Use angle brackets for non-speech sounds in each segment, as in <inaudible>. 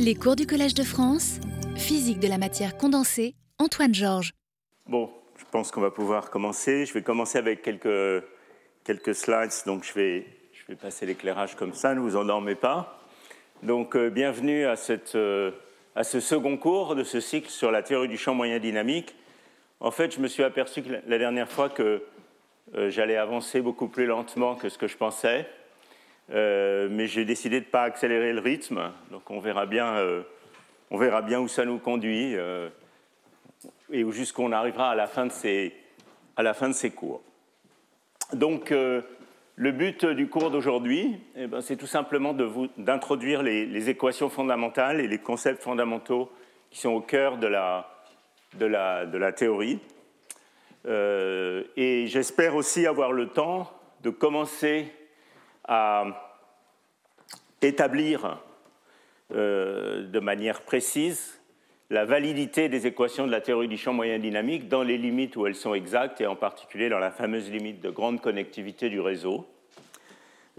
Les cours du Collège de France, physique de la matière condensée, Antoine Georges. Bon, je pense qu'on va pouvoir commencer. Je vais commencer avec quelques, quelques slides, donc je vais, je vais passer l'éclairage comme ça, ne vous endormez pas. Donc, euh, bienvenue à, cette, euh, à ce second cours de ce cycle sur la théorie du champ moyen dynamique. En fait, je me suis aperçu la dernière fois que euh, j'allais avancer beaucoup plus lentement que ce que je pensais. Euh, mais j'ai décidé de ne pas accélérer le rythme, donc on verra bien, euh, on verra bien où ça nous conduit euh, et jusqu'on arrivera à la fin de ces, à la fin de ces cours. Donc, le but du cours d'aujourd'hui, eh ben, c'est tout simplement d'introduire les, les, équations fondamentales et les concepts fondamentaux qui sont au cœur de la, de la, de la théorie. et j'espère aussi avoir le temps de commencer à établir euh, de manière précise la validité des équations de la théorie du champ moyen dynamique dans les limites où elles sont exactes et en particulier dans la fameuse limite de grande connectivité du réseau.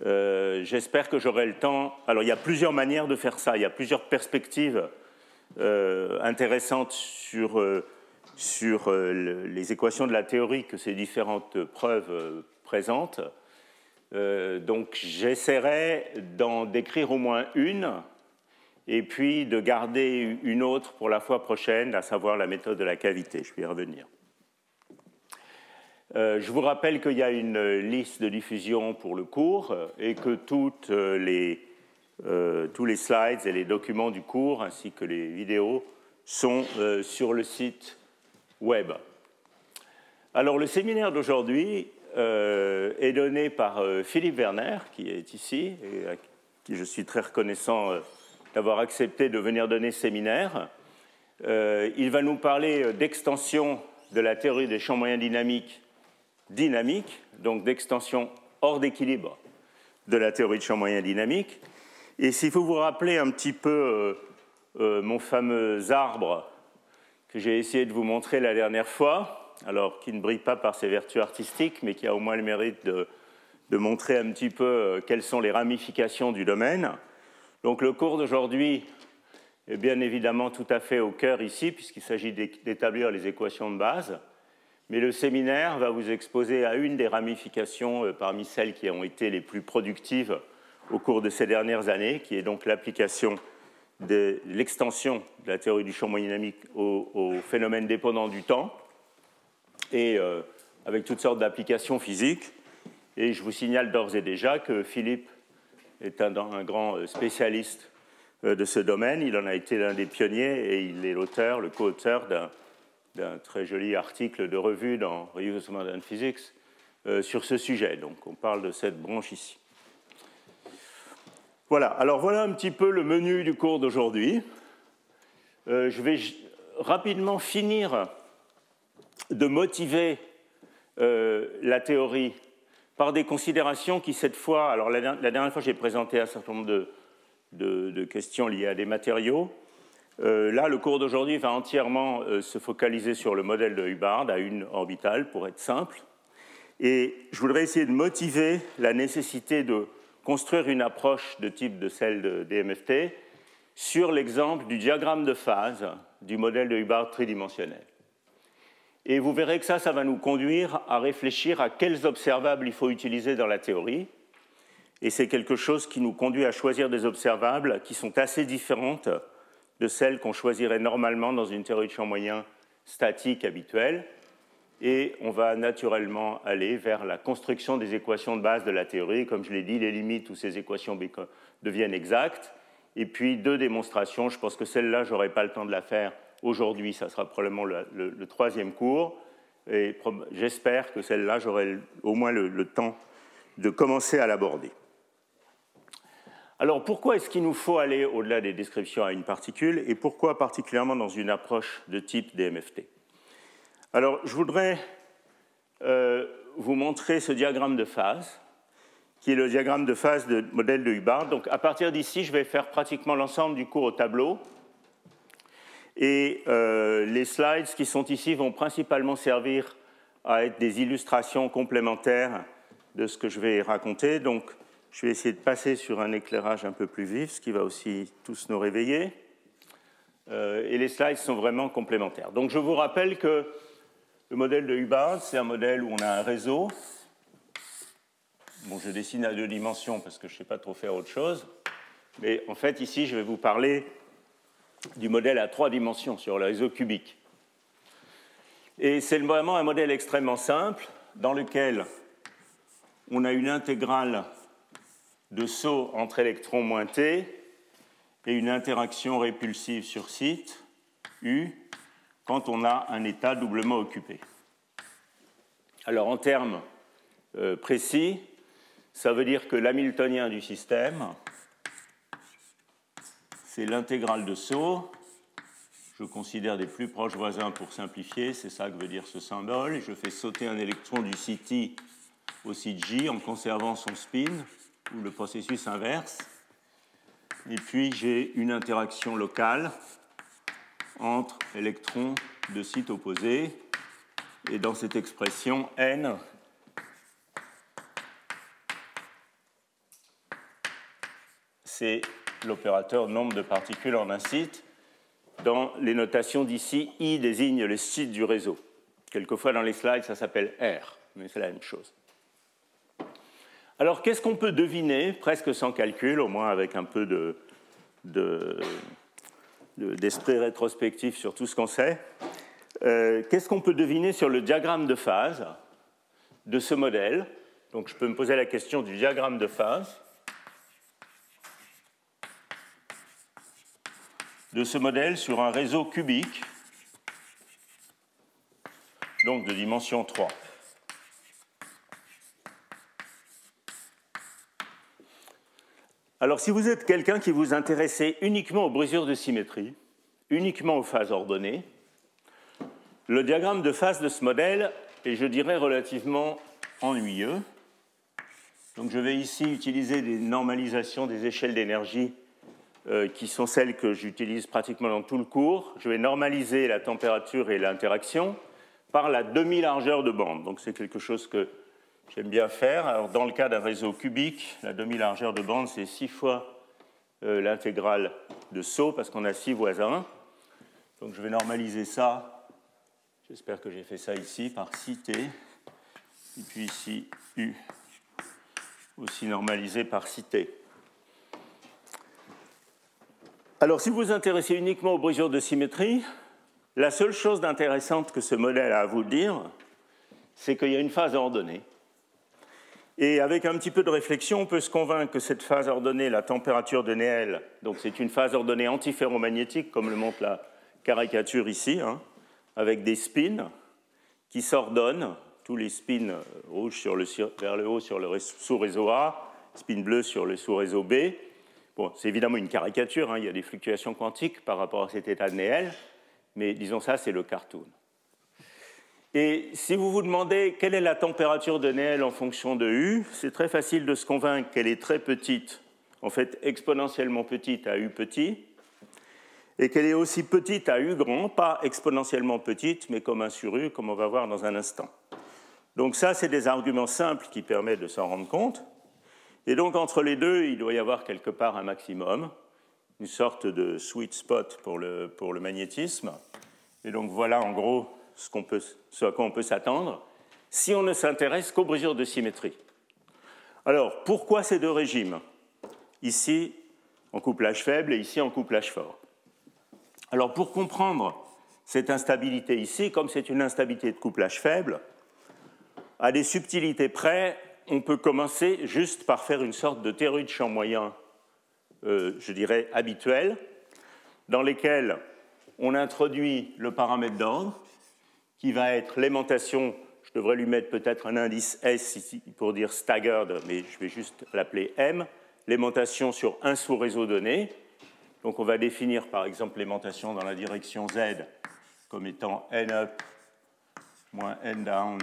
Euh, j'espère que j'aurai le temps. Alors il y a plusieurs manières de faire ça, il y a plusieurs perspectives euh, intéressantes sur, sur les équations de la théorie que ces différentes preuves présentent. Euh, donc j'essaierai d'en décrire au moins une et puis de garder une autre pour la fois prochaine, à savoir la méthode de la cavité. Je vais y revenir. Euh, je vous rappelle qu'il y a une liste de diffusion pour le cours et que toutes les, euh, tous les slides et les documents du cours ainsi que les vidéos sont sur le site web. Alors le séminaire d'aujourd'hui euh, est donné par euh, Philippe Werner, qui est ici, et à qui je suis très reconnaissant euh, d'avoir accepté de venir donner ce séminaire. il va nous parler d'extension de la théorie des champs moyens dynamiques dynamiques, donc d'extension hors d'équilibre de la théorie de champs moyens dynamiques. Et s'il faut vous rappeler un petit peu mon fameux arbre que j'ai essayé de vous montrer la dernière fois, alors qui ne brille pas par ses vertus artistiques, mais qui a au moins le mérite de, montrer un petit peu euh, quelles sont les ramifications du domaine. Donc le cours d'aujourd'hui est bien évidemment tout à fait au cœur ici, puisqu'il s'agit d'établir les équations de base, mais le séminaire va vous exposer à une des ramifications euh, parmi celles qui ont été les plus productives au cours de ces dernières années, qui est donc l'application de l'extension de la théorie du champ dynamique aux phénomènes dépendants du temps et euh, avec toutes sortes d'applications physiques. Et je vous signale d'ores et déjà que Philippe est un, grand euh, spécialiste euh, de ce domaine. Il en a été l'un des pionniers et il est l'auteur, le co-auteur d'un très joli article de revue dans of Modern Physics sur ce sujet. Donc on parle de cette branche ici. Voilà, alors voilà un petit peu le menu du cours d'aujourd'hui. je vais rapidement finir de motiver euh, la théorie par des considérations qui, cette fois, alors la, dernière fois j'ai présenté un certain nombre de, questions liées à des matériaux. Euh, là, le cours d'aujourd'hui va entièrement euh, se focaliser sur le modèle de Hubbard à une orbitale, pour être simple. Et je voudrais essayer de motiver la nécessité de construire une approche de type de celle de DMFT sur l'exemple du diagramme de phase du modèle de Hubbard tridimensionnel. Et vous verrez que ça, ça va nous conduire à réfléchir à quels observables il faut utiliser dans la théorie. Et c'est quelque chose qui nous conduit à choisir des observables qui sont assez différentes de celles qu'on choisirait normalement dans une théorie de champ moyen statique habituelle. Et on va naturellement aller vers la construction des équations de base de la théorie. Comme je l'ai dit, les limites où ces équations deviennent exactes. Et puis deux démonstrations. Je pense que celle-là, je n'aurai pas le temps de la faire Aujourd'hui, ça sera probablement le, troisième cours. Et j'espère que celle-là, j'aurai au moins le, temps de commencer à l'aborder. Alors pourquoi est-ce qu'il nous faut aller au-delà des descriptions à une particule et pourquoi particulièrement dans une approche de type DMFT Alors je voudrais euh, vous montrer ce diagramme de phase qui est le diagramme de phase de modèle de Hubbard. Donc à partir d'ici, je vais faire pratiquement l'ensemble du cours au tableau. Et euh, les slides qui sont ici vont principalement servir à être des illustrations complémentaires de ce que je vais raconter. Donc, Je vais essayer de passer sur un éclairage un peu plus vif, ce qui va aussi tous nous réveiller. Euh, et les slides sont vraiment complémentaires. Donc je vous rappelle que le modèle de Hubbard, c'est un modèle où on a un réseau. Bon, je dessine à deux dimensions parce que je ne sais pas trop faire autre chose. Mais en fait, ici, je vais vous parler du modèle à trois dimensions sur le réseau cubique. Et c'est vraiment un modèle extrêmement simple dans lequel on a une intégrale de saut entre électrons moins T et une interaction répulsive sur site, U, quand on a un état doublement occupé. Alors en termes euh, précis, ça veut dire que l'hamiltonien du système, c'est l'intégrale de saut. Je considère des plus proches voisins pour simplifier, c'est ça que veut dire ce symbole. Je fais sauter un électron du site au site J en conservant son spin, ou le processus inverse. Et puis j'ai une interaction locale entre électrons de sites opposés. Et dans cette expression, n c'est l'opérateur nombre de particules en un site. Dans les notations d'ici, I désigne le site du réseau. Quelquefois dans les slides, ça s'appelle R, mais c'est la même chose. Alors, qu'est-ce qu'on peut deviner, presque sans calcul, au moins avec un peu d'esprit rétrospectif sur tout ce qu'on sait euh, Qu'est-ce qu'on peut deviner sur le diagramme de phase de ce modèle? Donc, je peux me poser la question du diagramme de phase. De ce modèle sur un réseau cubique, donc de dimension 3. Alors si vous êtes quelqu'un qui vous intéressait uniquement aux brisures de symétrie, uniquement aux phases ordonnées, le diagramme de phase de ce modèle est, je dirais, relativement ennuyeux. Donc je vais ici utiliser des normalisations des échelles d'énergie qui sont celles que j'utilise pratiquement dans tout le cours. Je vais normaliser la température et l'interaction par la demi-largeur de bande. Donc c'est quelque chose que j'aime bien faire. Alors, dans le cas d'un réseau cubique, la demi-largeur de bande, c'est 6 fois euh, l'intégrale de saut parce qu'on a 6 voisins. Donc je vais normaliser ça. J'espère que j'ai fait ça ici par 6t. Et puis ici, U, aussi normalisé par 6t. Alors, si vous vous intéressez uniquement aux brisures de symétrie, la seule chose d'intéressante que ce modèle a à vous dire, c'est qu'il y a une phase ordonnée. Et avec un petit peu de réflexion, on peut se convaincre que cette phase ordonnée, la température de Néel, donc c'est une phase ordonnée antiferromagnétique, comme le montre la caricature ici, hein, avec des spins qui s'ordonnent, tous les spins rouges sur le, vers le haut sur le sous-réseau A, spin bleu sur le sous-réseau B, Bon, c'est évidemment une caricature, hein, il y a des fluctuations quantiques par rapport à cet état de Néel, mais disons ça, c'est le cartoon. Et si vous vous demandez quelle est la température de Néel en fonction de U, c'est très facile de se convaincre qu'elle est très petite, en fait exponentiellement petite à U petit, et qu'elle est aussi petite à U grand, pas exponentiellement petite, mais comme un sur U, comme on va voir dans un instant. Donc ça, c'est des arguments simples qui permettent de s'en rendre compte. Et donc entre les deux, il doit y avoir quelque part un maximum, une sorte de sweet spot pour le, pour le magnétisme. Et donc voilà en gros ce, ce à quoi on peut s'attendre si on ne s'intéresse qu'aux brisures de symétrie. Alors pourquoi ces deux régimes? Ici en couplage faible et ici en couplage fort. Alors pour comprendre cette instabilité ici, comme c'est une instabilité de couplage faible, à des subtilités près, on peut commencer juste par faire une sorte de théorie de champ moyen, euh, je dirais, habituelle, dans lesquelles on introduit le paramètre d'ordre, qui va être l'aimantation, je devrais lui mettre peut-être un indice S pour dire staggered, mais je vais juste l'appeler M, l'aimantation sur un sous-réseau donné. Donc on va définir par exemple l'aimantation dans la direction Z comme étant N up moins N down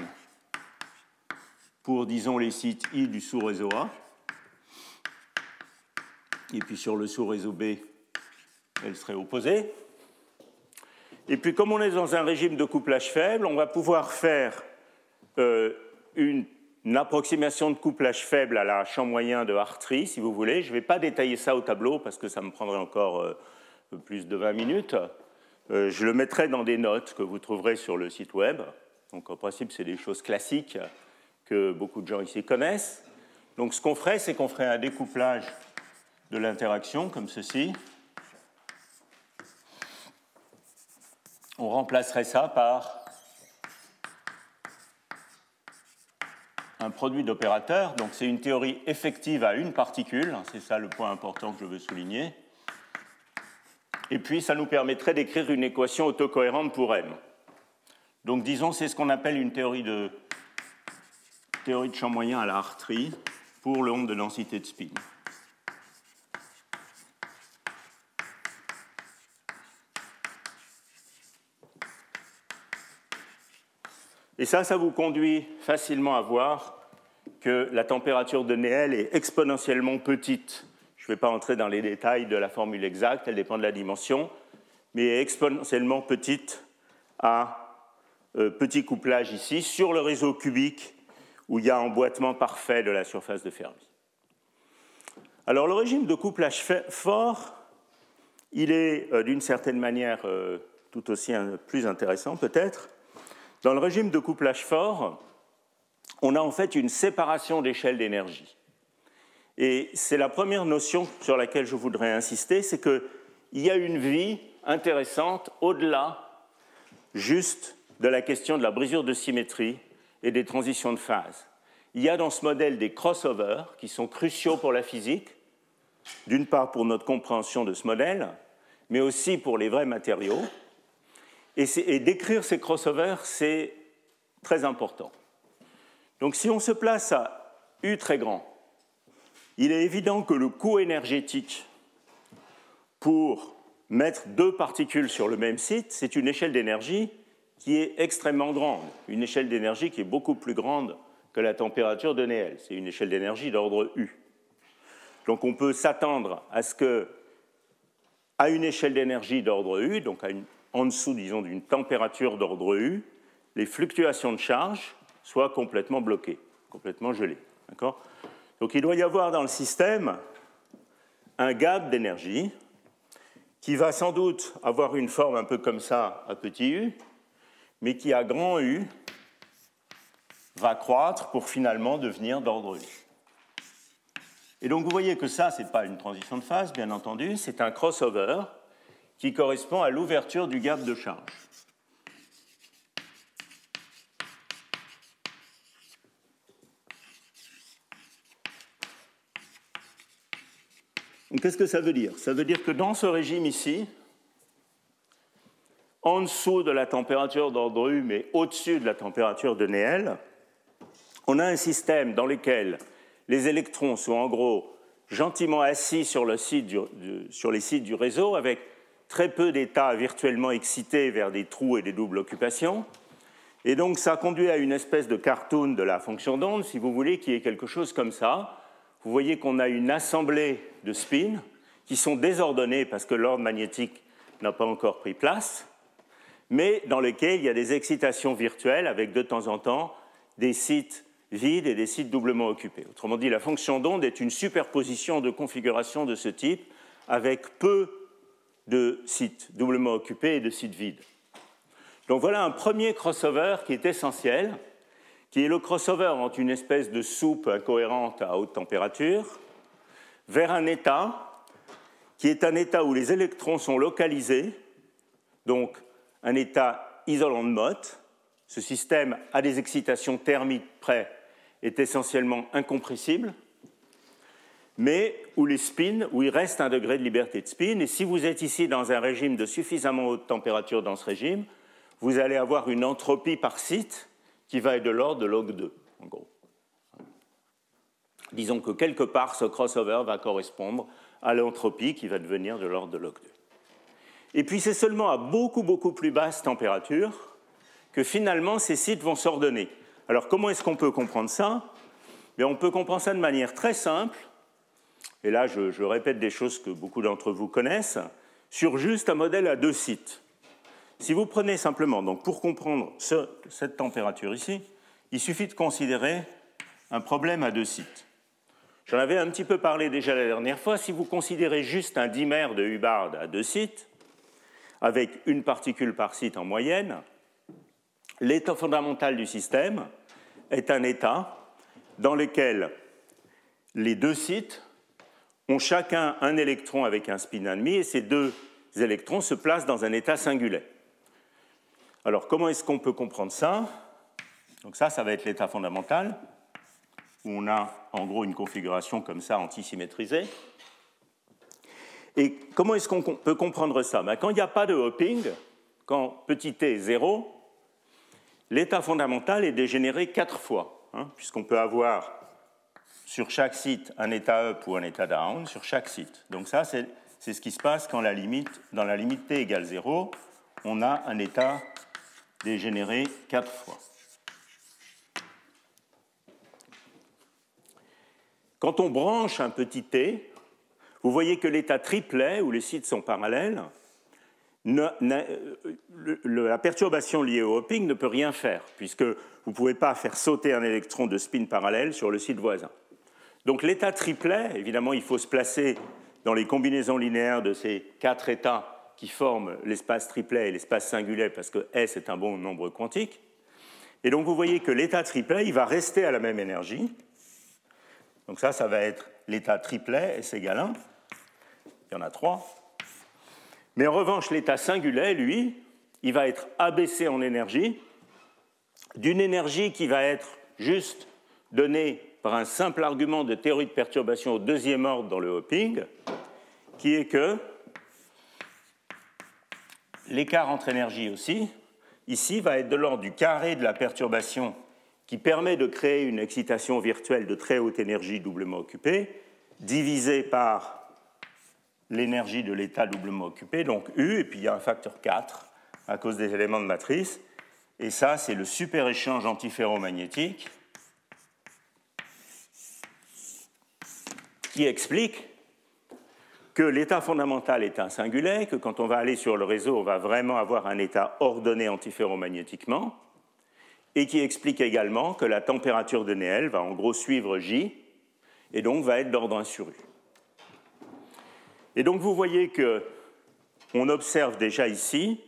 pour, disons, les sites I du sous-réseau A. Et puis sur le sous-réseau B, elle serait opposée. Et puis comme on est dans un régime de couplage faible, on va pouvoir faire euh, une approximation de couplage faible à la champ moyen de Hartree, si vous voulez. Je ne vais pas détailler ça au tableau parce que ça me prendrait encore euh, plus de 20 minutes. Euh, je le mettrai dans des notes que vous trouverez sur le site web. Donc en principe, c'est des choses classiques que beaucoup de gens ici connaissent. Donc ce qu'on ferait, c'est qu'on ferait un découplage de l'interaction comme ceci. On remplacerait ça par un produit d'opérateur. Donc c'est une théorie effective à une particule, c'est ça le point important que je veux souligner. Et puis ça nous permettrait d'écrire une équation autocohérente pour M. Donc disons c'est ce qu'on appelle une théorie de, théorie de champ moyen à la Hartree pour le nombre de densité de spin. Et ça, ça vous conduit facilement à voir que la température de Néel est exponentiellement petite. Je ne vais pas entrer dans les détails de la formule exacte, elle dépend de la dimension, mais est exponentiellement petite à euh, petit couplage ici sur le réseau cubique où il y a emboîtement parfait de la surface de Fermi. Alors le régime de couplage fort, il est euh, d'une certaine manière euh, tout aussi plus intéressant peut-être, dans le régime de couplage fort, on a en fait une séparation d'échelle d'énergie. Et c'est la première notion sur laquelle je voudrais insister, c'est qu'il y a une vie intéressante au-delà juste de la question de la brisure de symétrie et des transitions de phase. Il y a dans ce modèle des crossovers qui sont cruciaux pour la physique, d'une part pour notre compréhension de ce modèle, mais aussi pour les vrais matériaux, et, décrire ces crossovers, c'est très important. Donc si on se place à U très grand, il est évident que le coût énergétique pour mettre deux particules sur le même site, c'est une échelle d'énergie qui est extrêmement grande, une échelle d'énergie qui est beaucoup plus grande que la température de Néel. C'est une échelle d'énergie d'ordre U. Donc on peut s'attendre à ce que, à une échelle d'énergie d'ordre U, donc en dessous, disons, d'une température d'ordre U, les fluctuations de charge soient complètement bloquées, complètement gelées. Donc il doit y avoir dans le système un gap d'énergie qui va sans doute avoir une forme un peu comme ça à petit u, mais qui à grand U va croître pour finalement devenir d'ordre U. Et donc vous voyez que ça, ce n'est pas une transition de phase, bien entendu, c'est un crossover qui correspond à l'ouverture du gap de charge. Qu'est-ce que ça veut dire? Ça veut dire que dans ce régime ici, en dessous de la température d'ordre U, mais au-dessus de la température de Néel, on a un système dans lequel les électrons sont en gros gentiment assis sur, sur les sites du réseau avec très peu d'états virtuellement excités vers des trous et des doubles occupations. Et donc ça conduit à une espèce de cartoon de la fonction d'onde, si vous voulez, qui est quelque chose comme ça. Vous voyez qu'on a une assemblée de spins qui sont désordonnés parce que l'ordre magnétique n'a pas encore pris place, mais dans lesquels il y a des excitations virtuelles avec de temps en temps des sites vides et des sites doublement occupés. Autrement dit, la fonction d'onde est une superposition de configurations de ce type avec peu de sites doublement occupés et de sites vides. Donc voilà un premier crossover qui est essentiel, qui est le crossover entre une espèce de soupe incohérente à haute température vers un état qui est un état où les électrons sont localisés, donc un état isolant de Mott. Ce système a des excitations thermiques près, est essentiellement incompressible mais où les spins, où il reste un degré de liberté de spin. Et si vous êtes ici dans un régime de suffisamment haute température dans ce régime, vous allez avoir une entropie par site qui va être de l'ordre de log 2, en gros. Disons que quelque part, ce crossover va correspondre à l'entropie qui va devenir de l'ordre de log 2. Et puis c'est seulement à beaucoup, beaucoup plus basse température que finalement ces sites vont s'ordonner. Alors comment est-ce qu'on peut comprendre ça? Bien, On peut comprendre ça de manière très simple et là je, répète des choses que beaucoup d'entre vous connaissent, sur juste un modèle à deux sites. Si vous prenez simplement, donc pour comprendre cette température ici, il suffit de considérer un problème à deux sites. J'en avais un petit peu parlé déjà la dernière fois. Si vous considérez juste un dimère de Hubbard à deux sites, avec une particule par site en moyenne, l'état fondamental du système est un état dans lequel les deux sites ont chacun un électron avec un spin ennemi et ces deux électrons se placent dans un état singulier. Alors comment est-ce qu'on peut comprendre ça? Donc ça, ça va être l'état fondamental, où on a en gros une configuration comme ça antisymétrisée. Et comment est-ce qu'on peut comprendre ça? Ben, Quand il n'y a pas de hopping, quand petit t est 0, l'état fondamental est dégénéré quatre fois, hein, puisqu'on peut avoir sur chaque site un état up ou un état down, sur chaque site. Donc ça, c'est ce qui se passe quand la limite, dans la limite t égale 0, on a un état dégénéré quatre fois. Quand on branche un petit t, vous voyez que l'état triplet, où les sites sont parallèles, la perturbation liée au hopping ne peut rien faire, puisque vous ne pouvez pas faire sauter un électron de spin parallèle sur le site voisin. Donc l'état triplet, évidemment, il faut se placer dans les combinaisons linéaires de ces quatre états qui forment l'espace triplet et l'espace singulier, parce que S est un bon nombre quantique. Et donc vous voyez que l'état triplet, il va rester à la même énergie. Donc ça, ça va être l'état triplet, S égale 1. Il y en a trois. Mais en revanche, l'état singulier, lui, il va être abaissé en énergie, d'une énergie qui va être juste donnée par un simple argument de théorie de perturbation au deuxième ordre dans le hopping, qui est que l'écart entre énergies aussi, ici, va être de l'ordre du carré de la perturbation qui permet de créer une excitation virtuelle de très haute énergie doublement occupée, divisé par l'énergie de l'état doublement occupé, donc U, et puis il y a un facteur 4 à cause des éléments de matrice. Et ça, c'est le super échange antiferromagnétique qui explique que l'état fondamental est un singulier, que quand on va aller sur le réseau, on va vraiment avoir un état ordonné antiferromagnétiquement, et qui explique également que la température de Néel va en gros suivre J, et donc va être d'ordre 1 sur U. Et donc vous voyez que on observe déjà ici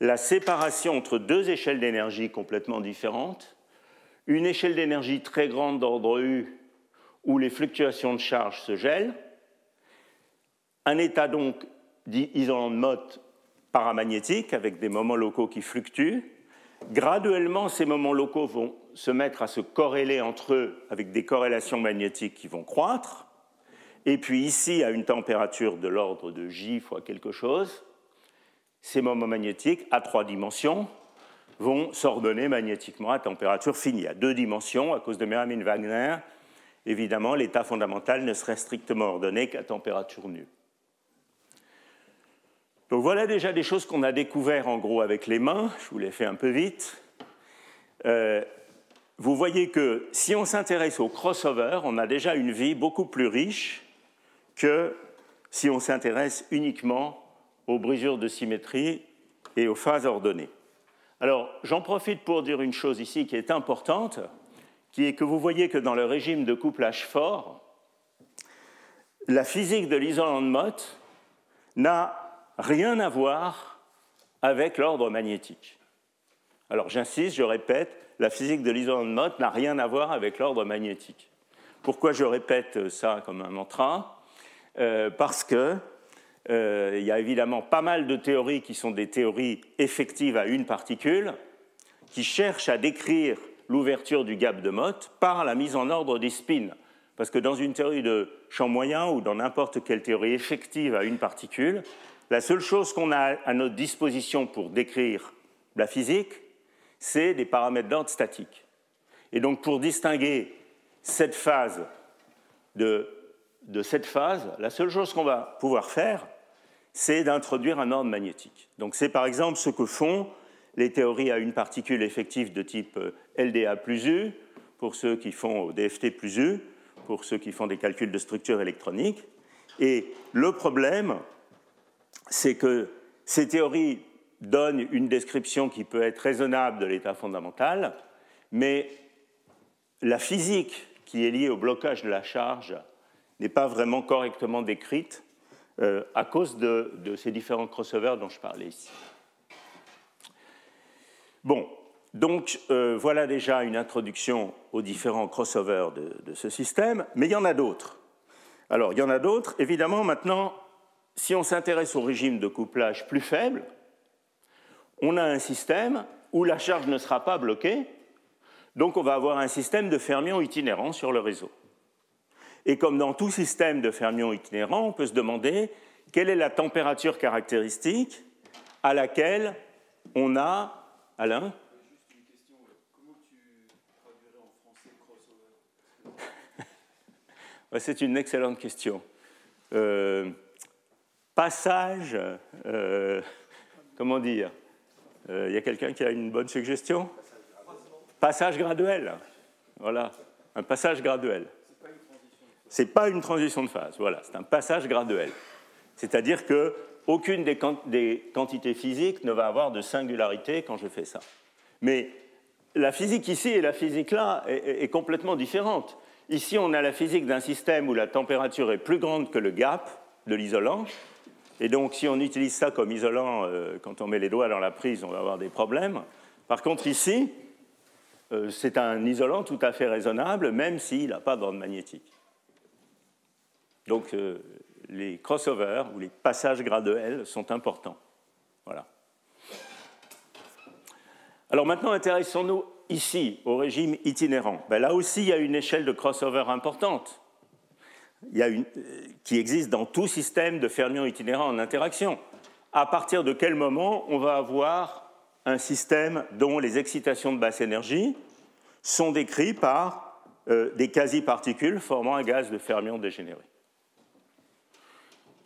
la séparation entre deux échelles d'énergie complètement différentes, une échelle d'énergie très grande d'ordre U où les fluctuations de charge se gèlent, un état donc dit isolant de Mott paramagnétique avec des moments locaux qui fluctuent. Graduellement, ces moments locaux vont se mettre à se corréler entre eux avec des corrélations magnétiques qui vont croître. Et puis ici, à une température de l'ordre de J fois quelque chose, ces moments magnétiques à trois dimensions vont s'ordonner magnétiquement à température finie. À deux dimensions, à cause de Mermin-Wagner, évidemment, l'état fondamental ne serait strictement ordonné qu'à température nulle. Donc voilà déjà des choses qu'on a découvertes en gros avec les mains. Je vous les fais un peu vite. Euh, vous voyez que si on s'intéresse au crossover, on a déjà une vie beaucoup plus riche que si on s'intéresse uniquement aux brisures de symétrie et aux phases ordonnées. Alors, j'en profite pour dire une chose ici qui est importante qui est que vous voyez que dans le régime de couplage fort, la physique de l'isolant de Mott n'a rien à voir avec l'ordre magnétique. Alors j'insiste, je répète, la physique de l'isolant de Mott n'a rien à voir avec l'ordre magnétique. Pourquoi je répète ça comme un mantra? Euh, Parce que euh, il y a évidemment pas mal de théories qui sont des théories effectives à une particule, qui cherchent à décrire l'ouverture du gap de Mott par la mise en ordre des spins. Parce que dans une théorie de champ moyen ou dans n'importe quelle théorie effective à une particule, la seule chose qu'on a à notre disposition pour décrire la physique, c'est des paramètres d'ordre statique. Et donc pour distinguer cette phase de, de cette phase, la seule chose qu'on va pouvoir faire, c'est d'introduire un ordre magnétique. Donc c'est par exemple ce que font les théories à une particule effective de type euh, LDA plus U, pour ceux qui font DFT plus U, pour ceux qui font des calculs de structure électronique. Et le problème, c'est que ces théories donnent une description qui peut être raisonnable de l'état fondamental, mais la physique qui est liée au blocage de la charge n'est pas vraiment correctement décrite euh, à cause de, ces différents crossovers dont je parlais ici. Bon, donc euh, voilà déjà une introduction aux différents crossovers de, ce système, mais il y en a d'autres. Alors, il y en a d'autres. Évidemment, maintenant, si on s'intéresse au régime de couplage plus faible, on a un système où la charge ne sera pas bloquée, donc on va avoir un système de fermions itinérants sur le réseau. Et comme dans tout système de fermions itinérants, on peut se demander quelle est la température caractéristique à laquelle on a. Alain C'est une excellente question. Euh, passage, euh, comment dire? Euh, Il y a quelqu'un qui a une bonne suggestion? Passage graduel. Voilà, un passage graduel. Ce n'est pas une transition de phase, voilà, c'est un passage graduel. C'est-à-dire qu'aucune des, des quantités physiques ne va avoir de singularité quand je fais ça. Mais la physique ici et la physique là est, complètement différente. Ici, on a la physique d'un système où la température est plus grande que le gap de l'isolant. Et donc, si on utilise ça comme isolant, euh, quand on met les doigts dans la prise, on va avoir des problèmes. Par contre, ici, euh, c'est un isolant tout à fait raisonnable, même s'il n'a pas d'ordre magnétique. Donc euh, les crossovers ou les passages graduels sont importants. Voilà. Alors maintenant, intéressons-nous ici au régime itinérant. Ben, là aussi, il y a une échelle de crossover importante euh, qui existe dans tout système de fermions itinérants en interaction. À partir de quel moment on va avoir un système dont les excitations de basse énergie sont décrites par euh, des quasi-particules formant un gaz de fermion dégénéré.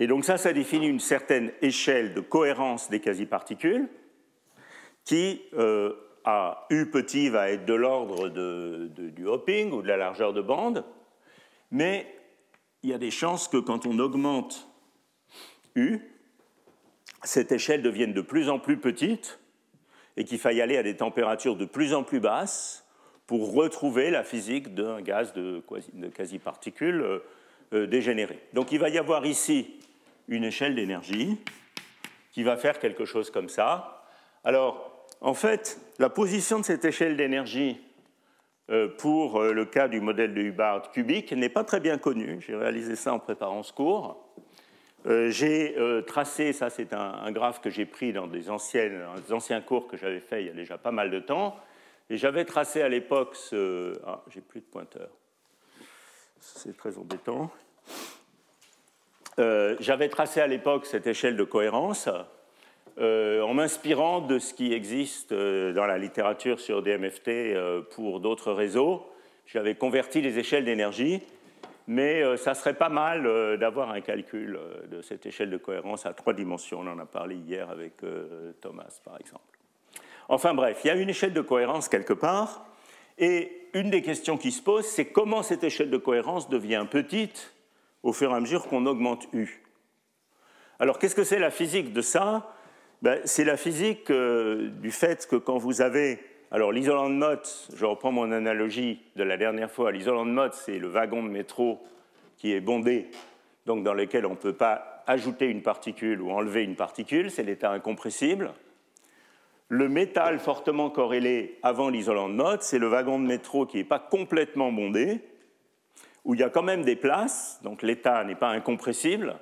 Et donc ça, ça définit une certaine échelle de cohérence des quasi-particules qui, euh, à U petit, va être de l'ordre du hopping ou de la largeur de bande, mais il y a des chances que quand on augmente U, cette échelle devienne de plus en plus petite et qu'il faille aller à des températures de plus en plus basses pour retrouver la physique d'un gaz de quasi-particules euh, euh, dégénéré. Donc il va y avoir ici une échelle d'énergie qui va faire quelque chose comme ça. Alors, en fait, la position de cette échelle d'énergie euh, pour le cas du modèle de Hubbard cubique n'est pas très bien connue. J'ai réalisé ça en préparant ce cours. Euh, j'ai euh, tracé, ça c'est un, graphe que j'ai pris dans des, anciennes, anciens cours que j'avais fait il y a déjà pas mal de temps, et j'avais tracé à l'époque ce... Ah, j'ai plus de pointeur. C'est très embêtant. Euh, j'avais tracé à l'époque cette échelle de cohérence en m'inspirant de ce qui existe dans la littérature sur DMFT pour d'autres réseaux. J'avais converti les échelles d'énergie mais euh, ça serait pas mal euh, d'avoir un calcul euh, de cette échelle de cohérence à trois dimensions. On en a parlé hier avec Thomas, par exemple. Enfin bref, il y a une échelle de cohérence quelque part, et une des questions qui se posent, c'est comment cette échelle de cohérence devient petite au fur et à mesure qu'on augmente U. Alors qu'est-ce que c'est la physique de ça? Ben, C'est la physique du fait que quand vous avez alors l'isolant de Mott, je reprends mon analogie de la dernière fois, l'isolant de Mott, c'est le wagon de métro qui est bondé, donc dans lequel on ne peut pas ajouter une particule ou enlever une particule, c'est l'état incompressible. Le métal fortement corrélé avant l'isolant de Mott, c'est le wagon de métro qui n'est pas complètement bondé, où il y a quand même des places, donc l'état n'est pas incompressible,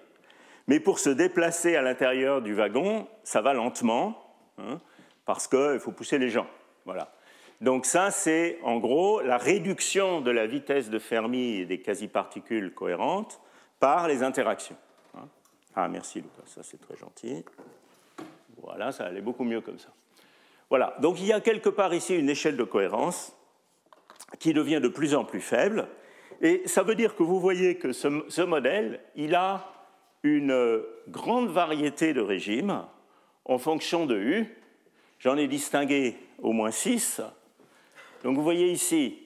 mais pour se déplacer à l'intérieur du wagon, ça va lentement, hein, parce qu'il faut pousser les gens. Voilà. Donc ça, c'est en gros la réduction de la vitesse de Fermi et des quasi-particules cohérentes par les interactions. Hein. Ah, merci Lucas, ça c'est très gentil. Voilà, ça allait beaucoup mieux comme ça. Voilà, donc il y a quelque part ici une échelle de cohérence qui devient de plus en plus faible. Et ça veut dire que vous voyez que ce, modèle, il a une grande variété de régimes en fonction de U. J'en ai distingué au moins 6. Donc vous voyez ici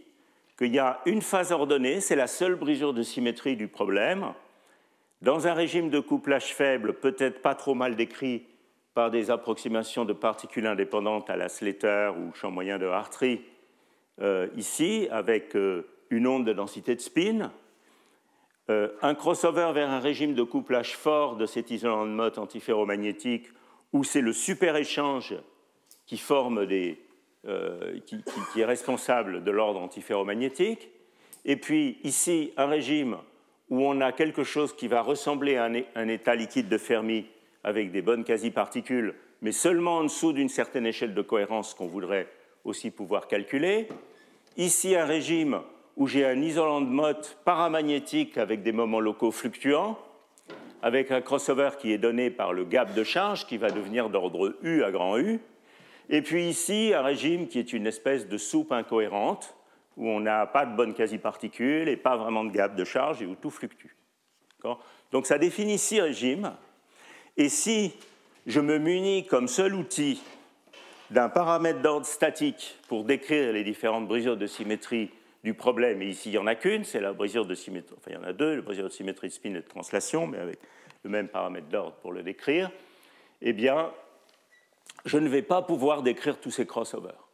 qu'il y a une phase ordonnée, c'est la seule brisure de symétrie du problème. Dans un régime de couplage faible, peut-être pas trop mal décrit par des approximations de particules indépendantes à la Slater ou champ moyen de Hartree, euh, ici, avec euh, une onde de densité de spin, euh, un crossover vers un régime de couplage fort de cet isolant de Mott antiferromagnétique, où c'est le super-échange qui, forme qui, est responsable de l'ordre antiferromagnétique. Et puis ici, un régime où on a quelque chose qui va ressembler à un, état liquide de Fermi avec des bonnes quasi-particules, mais seulement en dessous d'une certaine échelle de cohérence qu'on voudrait aussi pouvoir calculer. Ici, un régime où j'ai un isolant de Mott paramagnétique avec des moments locaux fluctuants, avec un crossover qui est donné par le gap de charge qui va devenir d'ordre U à grand U. Et puis ici, un régime qui est une espèce de soupe incohérente, où on n'a pas de bonnes quasi-particules et pas vraiment de gap de charge et où tout fluctue. Donc ça définit six régimes. Et si je me munis comme seul outil d'un paramètre d'ordre statique pour décrire les différentes brisures de symétrie du problème, et ici il n'y en a qu'une, c'est la brisure de symétrie, enfin il y en a deux, la brisure de symétrie de spin et de translation, mais avec le même paramètre d'ordre pour le décrire, eh bien, je ne vais pas pouvoir décrire tous ces crossovers.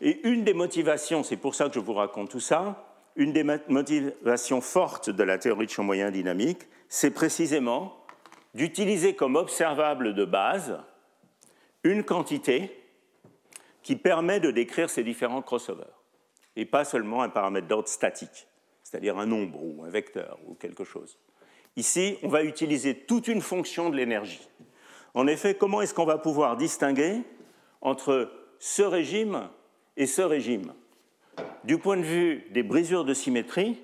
Et une des motivations, c'est pour ça que je vous raconte tout ça, une des motivations fortes de la théorie de champ moyen dynamique, c'est précisément d'utiliser comme observable de base une quantité qui permet de décrire ces différents crossovers et pas seulement un paramètre d'ordre statique, c'est-à-dire un nombre ou un vecteur ou quelque chose. Ici, on va utiliser toute une fonction de l'énergie. En effet, comment est-ce qu'on va pouvoir distinguer entre ce régime et ce régime? Du point de vue des brisures de symétrie,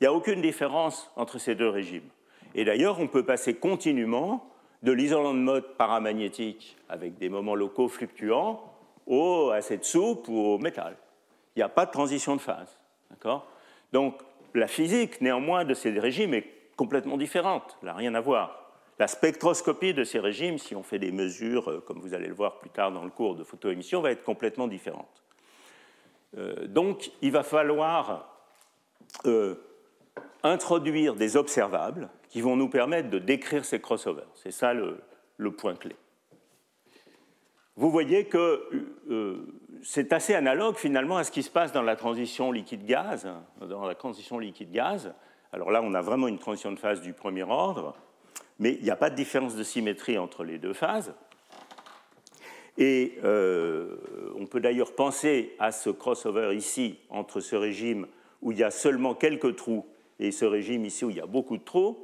il n'y a aucune différence entre ces deux régimes. Et d'ailleurs, on peut passer continuellement de l'isolant de mode paramagnétique avec des moments locaux fluctuants au, à cette soupe ou au métal il n'y a pas de transition de phase. Donc la physique, néanmoins, de ces régimes est complètement différente. Elle n'a rien à voir. La spectroscopie de ces régimes, si on fait des mesures, euh, comme vous allez le voir plus tard dans le cours de photoémission, va être complètement différente. Euh, donc il va falloir euh, introduire des observables qui vont nous permettre de décrire ces crossovers. C'est ça le, point clé. Vous voyez que c'est assez analogue finalement à ce qui se passe dans la transition liquide-gaz. Dans la transition liquide-gaz, alors là, on a vraiment une transition de phase du premier ordre, mais il n'y a pas de différence de symétrie entre les deux phases. Et euh, on peut d'ailleurs penser à ce crossover ici entre ce régime où il y a seulement quelques trous et ce régime ici où il y a beaucoup de trous,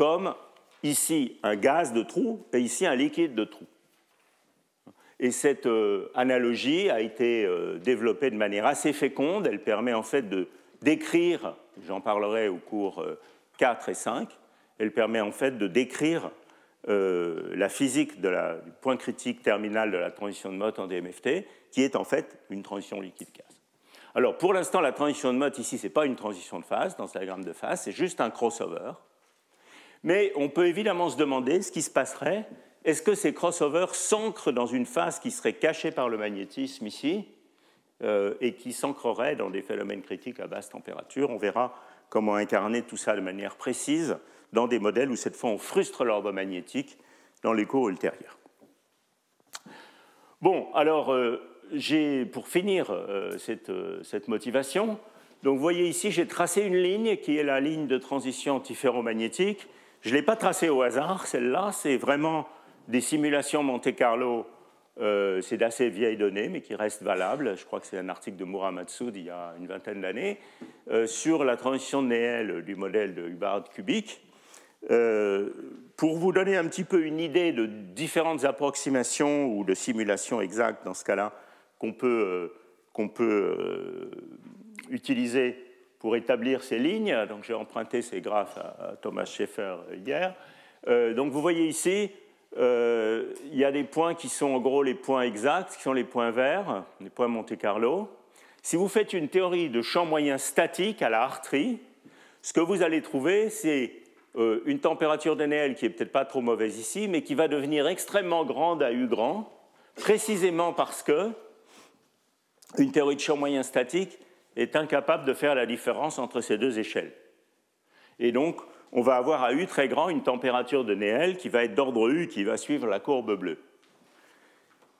comme ici un gaz de trous et ici un liquide de trous. Et cette euh, analogie a été euh, développée de manière assez féconde. Elle permet en fait de décrire, j'en parlerai au cours 4 euh, et 5, elle permet en fait de décrire la physique du point critique terminal de la transition de Mott en DMFT, qui est en fait une transition liquide-gaz. Alors pour l'instant, la transition de Mott ici, ce n'est pas une transition de phase dans ce diagramme de phase, c'est juste un crossover. Mais on peut évidemment se demander ce qui se passerait est-ce que ces crossovers s'ancrent dans une phase qui serait cachée par le magnétisme ici euh, et qui s'ancrerait dans des phénomènes critiques à basse température? On verra comment incarner tout ça de manière précise dans des modèles où cette fois on frustre l'ordre magnétique dans les cours ultérieurs. Bon, alors euh, j'ai pour finir euh, cette, cette, motivation, donc vous voyez ici j'ai tracé une ligne qui est la ligne de transition antiferromagnétique. Je ne l'ai pas tracée au hasard, celle-là, c'est vraiment des simulations Monte-Carlo, euh, c'est d'assez vieilles données, mais qui restent valables. Je crois que c'est un article de Muramatsu d'il y a une vingtaine d'années, euh, sur la transition de Néel du modèle de Hubbard cubique. Euh, pour vous donner un petit peu une idée de différentes approximations ou de simulations exactes dans ce cas-là qu'on peut, qu'on peut utiliser pour établir ces lignes. Donc j'ai emprunté ces graphes à, Thomas Schaeffer hier. donc vous voyez ici, euh, il y a des points qui sont en gros les points exacts, qui sont les points verts, les points Monte-Carlo. Si vous faites une théorie de champ moyen statique à la Hartree, ce que vous allez trouver, c'est euh, une température d'NL qui est peut-être pas trop mauvaise ici, mais qui va devenir extrêmement grande à U grand, précisément parce que une théorie de champ moyen statique est incapable de faire la différence entre ces deux échelles. Et donc, on va avoir à U très grand une température de Néel qui va être d'ordre U, qui va suivre la courbe bleue.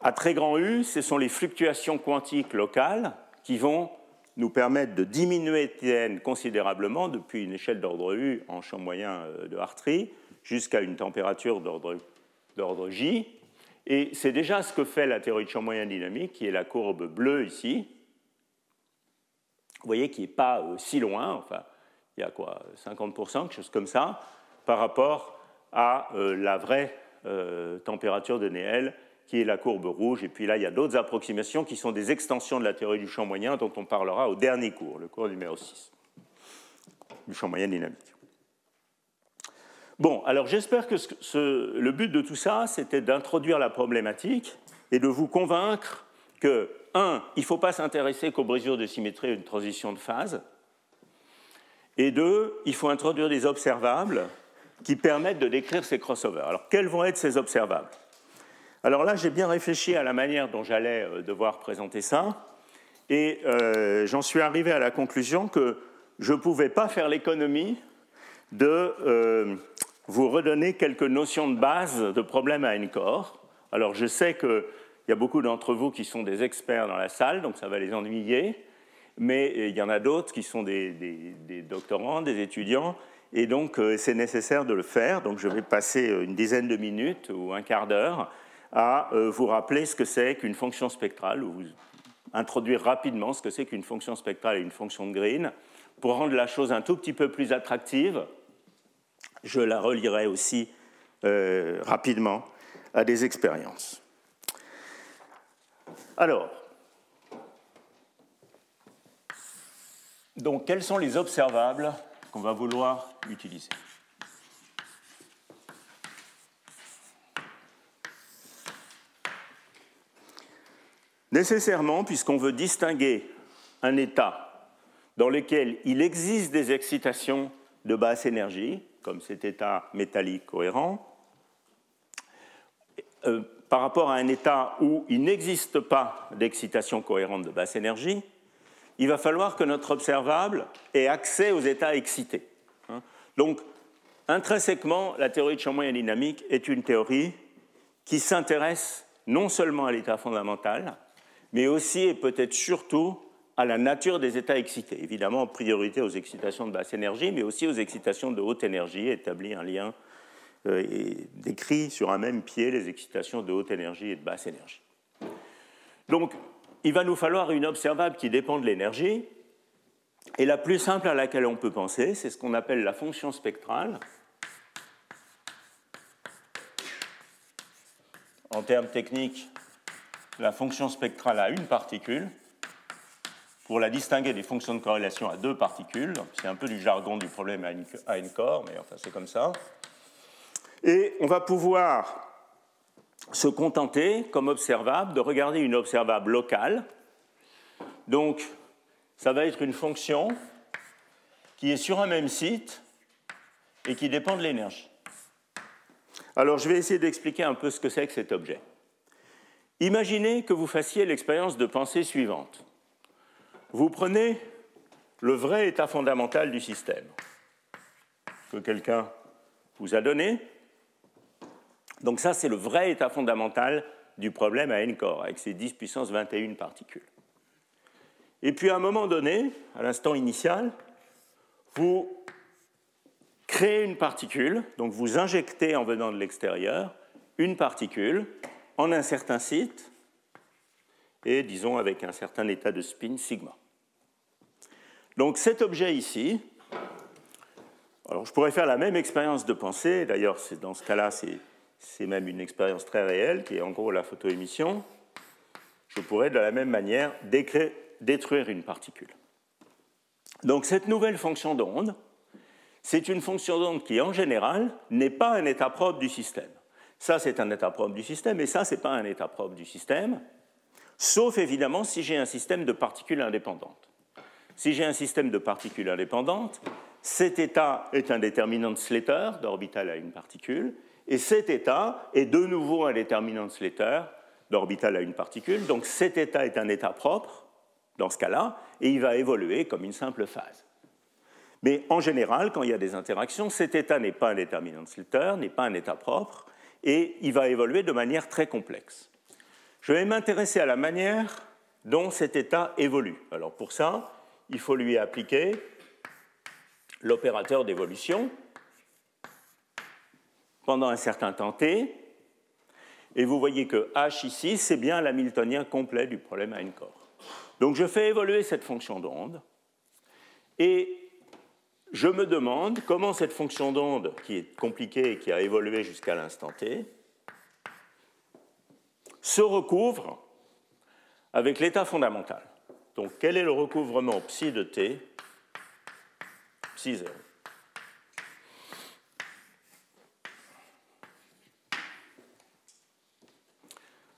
À très grand U, ce sont les fluctuations quantiques locales qui vont nous permettent de diminuer Tn considérablement depuis une échelle d'ordre U en champ moyen euh, de Hartree jusqu'à une température d'ordre J. Et c'est déjà ce que fait la théorie de champ moyen dynamique, qui est la courbe bleue ici. Vous voyez qui n'est pas euh, si loin, enfin, il y a quoi, 50%, quelque chose comme ça, par rapport à euh, la vraie température de Néel qui est la courbe rouge. Et puis là, il y a d'autres approximations qui sont des extensions de la théorie du champ moyen dont on parlera au dernier cours, le cours numéro 6, du champ moyen dynamique. Bon, alors j'espère que le but de tout ça, c'était d'introduire la problématique et de vous convaincre que, un, il ne faut pas s'intéresser qu'aux brisures de symétrie et une transition de phase, et deux, il faut introduire des observables qui permettent de décrire ces crossovers. Alors, quels vont être ces observables? Alors là, j'ai bien réfléchi à la manière dont j'allais euh, devoir présenter ça, et euh, j'en suis arrivé à la conclusion que je ne pouvais pas faire l'économie de euh, vous redonner quelques notions de base de problèmes à N-corps. Alors je sais qu'il y a beaucoup d'entre vous qui sont des experts dans la salle, donc ça va les ennuyer, mais il y en a d'autres qui sont des, doctorants, des étudiants, et donc c'est nécessaire de le faire. Donc je vais passer une dizaine de minutes ou un quart d'heure à euh, vous rappeler ce que c'est qu'une fonction spectrale, ou vous introduire rapidement ce que c'est qu'une fonction spectrale et une fonction de Green. Pour rendre la chose un tout petit peu plus attractive, je la relierai aussi euh, rapidement à des expériences. Alors, donc quels sont les observables qu'on va vouloir utiliser? Nécessairement, puisqu'on veut distinguer un état dans lequel il existe des excitations de basse énergie, comme cet état métallique cohérent, euh, par rapport à un état où il n'existe pas d'excitation cohérente de basse énergie, il va falloir que notre observable ait accès aux états excités. Hein. Donc, intrinsèquement, la théorie de champ moyen dynamique est une théorie qui s'intéresse non seulement à l'état fondamental, mais aussi et peut-être surtout à la nature des états excités. Évidemment, en priorité aux excitations de basse énergie, mais aussi aux excitations de haute énergie, établit un lien et décrit sur un même pied les excitations de haute énergie et de basse énergie. Donc, il va nous falloir une observable qui dépend de l'énergie, et la plus simple à laquelle on peut penser, c'est ce qu'on appelle la fonction spectrale. En termes techniques, la fonction spectrale à une particule pour la distinguer des fonctions de corrélation à deux particules. C'est un peu du jargon du problème à une corps, mais enfin c'est comme ça. Et on va pouvoir se contenter, comme observable, de regarder une observable locale. Donc, ça va être une fonction qui est sur un même site et qui dépend de l'énergie. Alors, je vais essayer d'expliquer un peu ce que c'est que cet objet. Imaginez que vous fassiez l'expérience de pensée suivante. Vous prenez le vrai état fondamental du système que quelqu'un vous a donné. Donc ça, c'est le vrai état fondamental du problème à n corps, avec ses 10 puissance 21 particules. Et puis à un moment donné, à l'instant initial, vous créez une particule, donc vous injectez en venant de l'extérieur une particule en un certain site et, disons, avec un certain état de spin sigma. Donc cet objet ici, alors je pourrais faire la même expérience de pensée, d'ailleurs dans ce cas-là c'est même une expérience très réelle qui est en gros la photoémission, je pourrais de la même manière détruire une particule. Donc cette nouvelle fonction d'onde, c'est une fonction d'onde qui en général n'est pas un état propre du système. Ça, c'est un état propre du système, et ça, ce n'est pas un état propre du système, sauf évidemment si j'ai un système de particules indépendantes. Si j'ai un système de particules indépendantes, cet état est un déterminant de Slater, d'orbital à une particule, et cet état est de nouveau un déterminant de Slater, d'orbital à une particule. Donc cet état est un état propre, dans ce cas-là, et il va évoluer comme une simple phase. Mais en général, quand il y a des interactions, cet état n'est pas un déterminant de Slater, n'est pas un état propre, et il va évoluer de manière très complexe. Je vais m'intéresser à la manière dont cet état évolue. Alors pour ça, il faut lui appliquer l'opérateur d'évolution pendant un certain temps t. Et vous voyez que h ici, c'est bien l'hamiltonien complet du problème à une corps. Donc je fais évoluer cette fonction d'onde et je me demande comment cette fonction d'onde, qui est compliquée et qui a évolué jusqu'à l'instant t, se recouvre avec l'état fondamental. Donc quel est le recouvrement psi de t? Psi 0.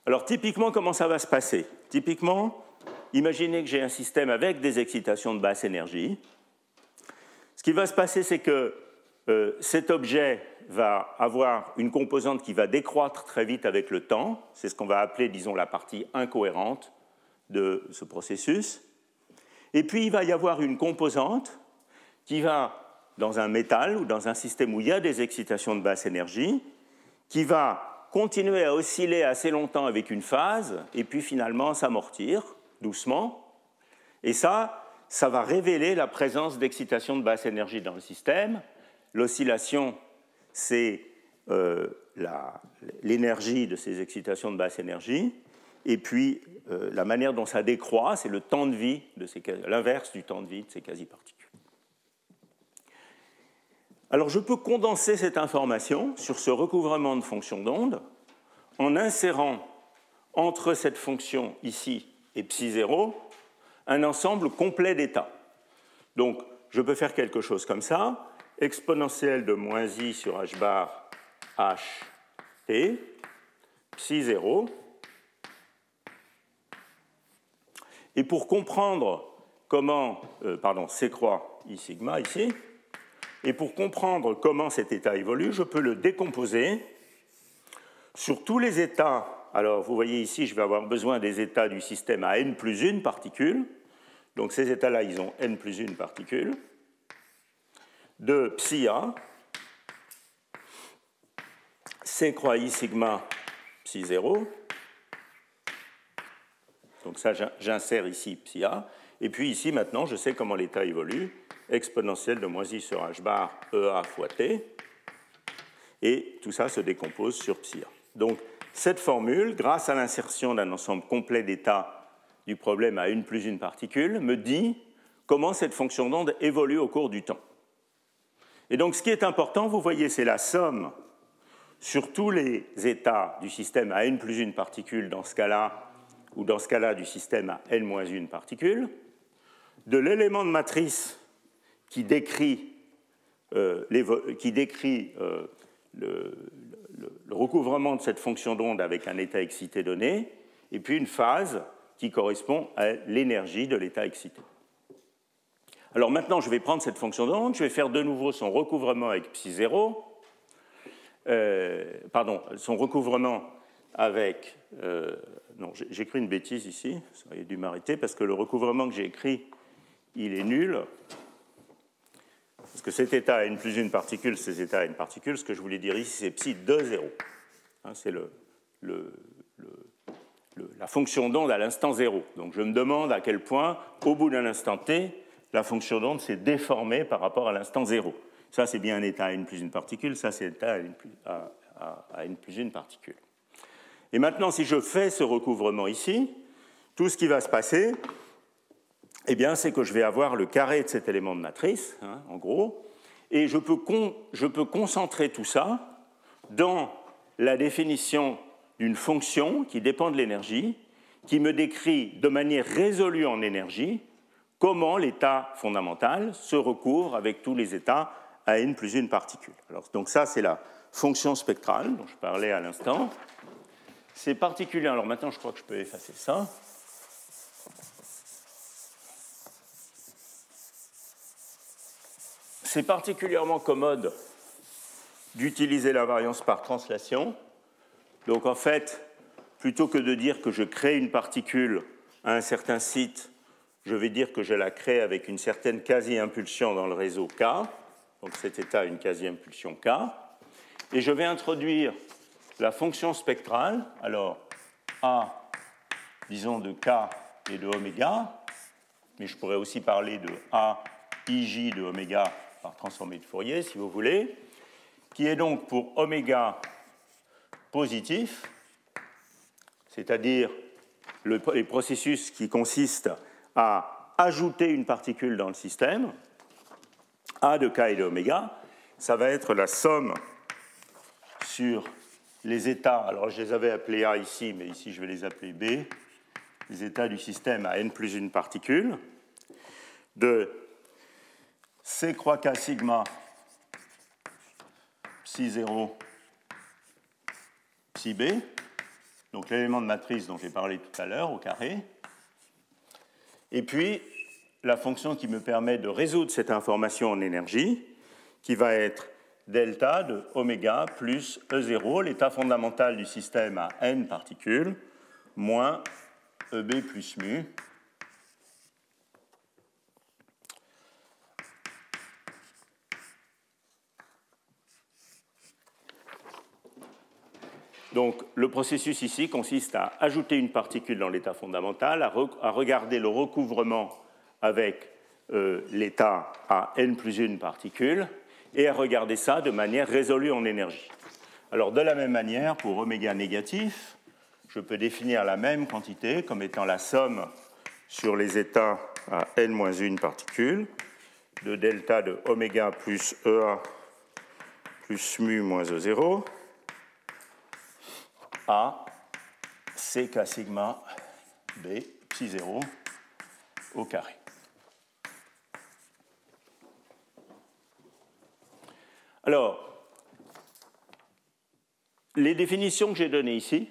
Alors typiquement, comment ça va se passer? Typiquement, imaginez que j'ai un système avec des excitations de basse énergie. Ce qui va se passer, c'est que euh, cet objet va avoir une composante qui va décroître très vite avec le temps. C'est ce qu'on va appeler, disons, la partie incohérente de ce processus. Et puis, il va y avoir une composante qui va, dans un métal ou dans un système où il y a des excitations de basse énergie, qui va continuer à osciller assez longtemps avec une phase, et puis finalement s'amortir doucement. Et ça, ça va révéler la présence d'excitation de basse énergie dans le système. L'oscillation, c'est euh, l'énergie de ces excitations de basse énergie. Et puis, euh, la manière dont ça décroît, c'est le temps de vie, l'inverse du temps de vie de ces quasi-particules. Alors je peux condenser cette information sur ce recouvrement de fonctions d'onde en insérant entre cette fonction ici et psi 0 un ensemble complet d'états. Donc je peux faire quelque chose comme ça, exponentielle de moins i sur h bar h t, psi 0. Et pour comprendre comment, euh, pardon, c croix i sigma ici, et pour comprendre comment cet état évolue, je peux le décomposer sur tous les états. Alors, vous voyez ici, je vais avoir besoin des états du système à n plus 1 particule. Donc, ces états-là, ils ont n plus 1 particule. De psi A, C croix I sigma psi 0. Donc, ça, j'insère ici psi A. Et puis, ici, maintenant, je sais comment l'état évolue exponentielle de moins i sur h bar EA fois t, et tout ça se décompose sur psi. Donc, cette formule, grâce à l'insertion d'un ensemble complet d'états du problème à une plus une particule, me dit comment cette fonction d'onde évolue au cours du temps. Et donc, ce qui est important, vous voyez, c'est la somme sur tous les états du système à n plus une particule dans ce cas-là, ou dans ce cas-là du système à n moins une particule, de l'élément de matrice qui décrit, euh, euh, le, recouvrement de cette fonction d'onde avec un état excité donné, et puis une phase qui correspond à l'énergie de l'état excité. Alors maintenant, je vais prendre cette fonction d'onde, je vais faire de nouveau son recouvrement avec psi 0, euh, pardon, son recouvrement avec... non, j'ai écrit une bêtise ici, ça aurait dû m'arrêter, parce que le recouvrement que j'ai écrit, il est nul. Parce que cet état a une plus une particule, cet état a une particule, ce que je voulais dire ici, c'est psi de 0. Hein, c'est la fonction d'onde à l'instant 0. Donc je me demande à quel point, au bout d'un instant t, la fonction d'onde s'est déformée par rapport à l'instant 0. Ça, c'est bien un état à une plus une particule, ça, c'est un état à une plus une particule. Et maintenant, si je fais ce recouvrement ici, tout ce qui va se passer, eh bien, c'est que je vais avoir le carré de cet élément de matrice, hein, en gros, et je peux, je peux concentrer tout ça dans la définition d'une fonction qui dépend de l'énergie, qui me décrit de manière résolue en énergie comment l'état fondamental se recouvre avec tous les états à n plus une particule. Alors, donc ça, c'est la fonction spectrale dont je parlais à l'instant. C'est particulier. Alors maintenant, je crois que je peux effacer ça. C'est particulièrement commode d'utiliser la variance par translation. Donc en fait, plutôt que de dire que je crée une particule à un certain site, je vais dire que je la crée avec une certaine quasi-impulsion dans le réseau K. Donc cet état une quasi-impulsion K. Et je vais introduire la fonction spectrale, alors A, disons de K et de oméga, mais je pourrais aussi parler de A ij de oméga par transformée de Fourier, si vous voulez, qui est donc pour oméga positif, c'est-à-dire le, les processus qui consistent à ajouter une particule dans le système, A de K et de oméga, ça va être la somme sur les états, alors je les avais appelés A ici, mais ici je vais les appeler B, les états du système à n plus une particule, de C croix K sigma psi 0 psi B, donc l'élément de matrice dont j'ai parlé tout à l'heure au carré, et puis la fonction qui me permet de résoudre cette information en énergie, qui va être delta de oméga plus E0, l'état fondamental du système à n particules, moins EB plus mu. Donc le processus ici consiste à ajouter une particule dans l'état fondamental, à, regarder le recouvrement avec euh, l'état à n plus une particule, et à regarder ça de manière résolue en énergie. Alors de la même manière, pour oméga négatif, je peux définir la même quantité comme étant la somme sur les états à n-1 particules de delta de oméga plus EA plus mu moins E0 à CK sigma B psi 0 au carré. Alors, les définitions que j'ai données ici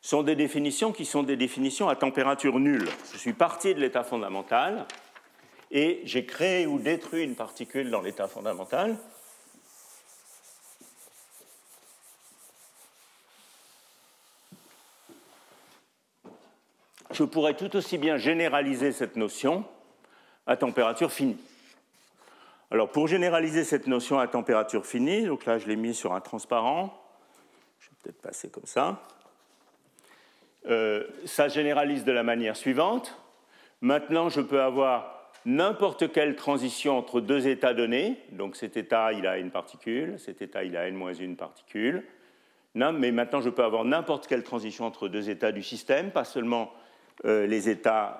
sont des définitions qui sont des définitions à température nulle. Je suis parti de l'état fondamental et j'ai créé ou détruit une particule dans l'état fondamental. Je pourrais tout aussi bien généraliser cette notion à température finie. Alors pour généraliser cette notion à température finie, donc là je l'ai mis sur un transparent, je vais peut-être passer comme ça, euh, ça généralise de la manière suivante. Maintenant je peux avoir n'importe quelle transition entre deux états donnés, donc cet état il a une particule, cet état il a n-1 particule, mais maintenant je peux avoir n'importe quelle transition entre deux états du système, pas seulement euh,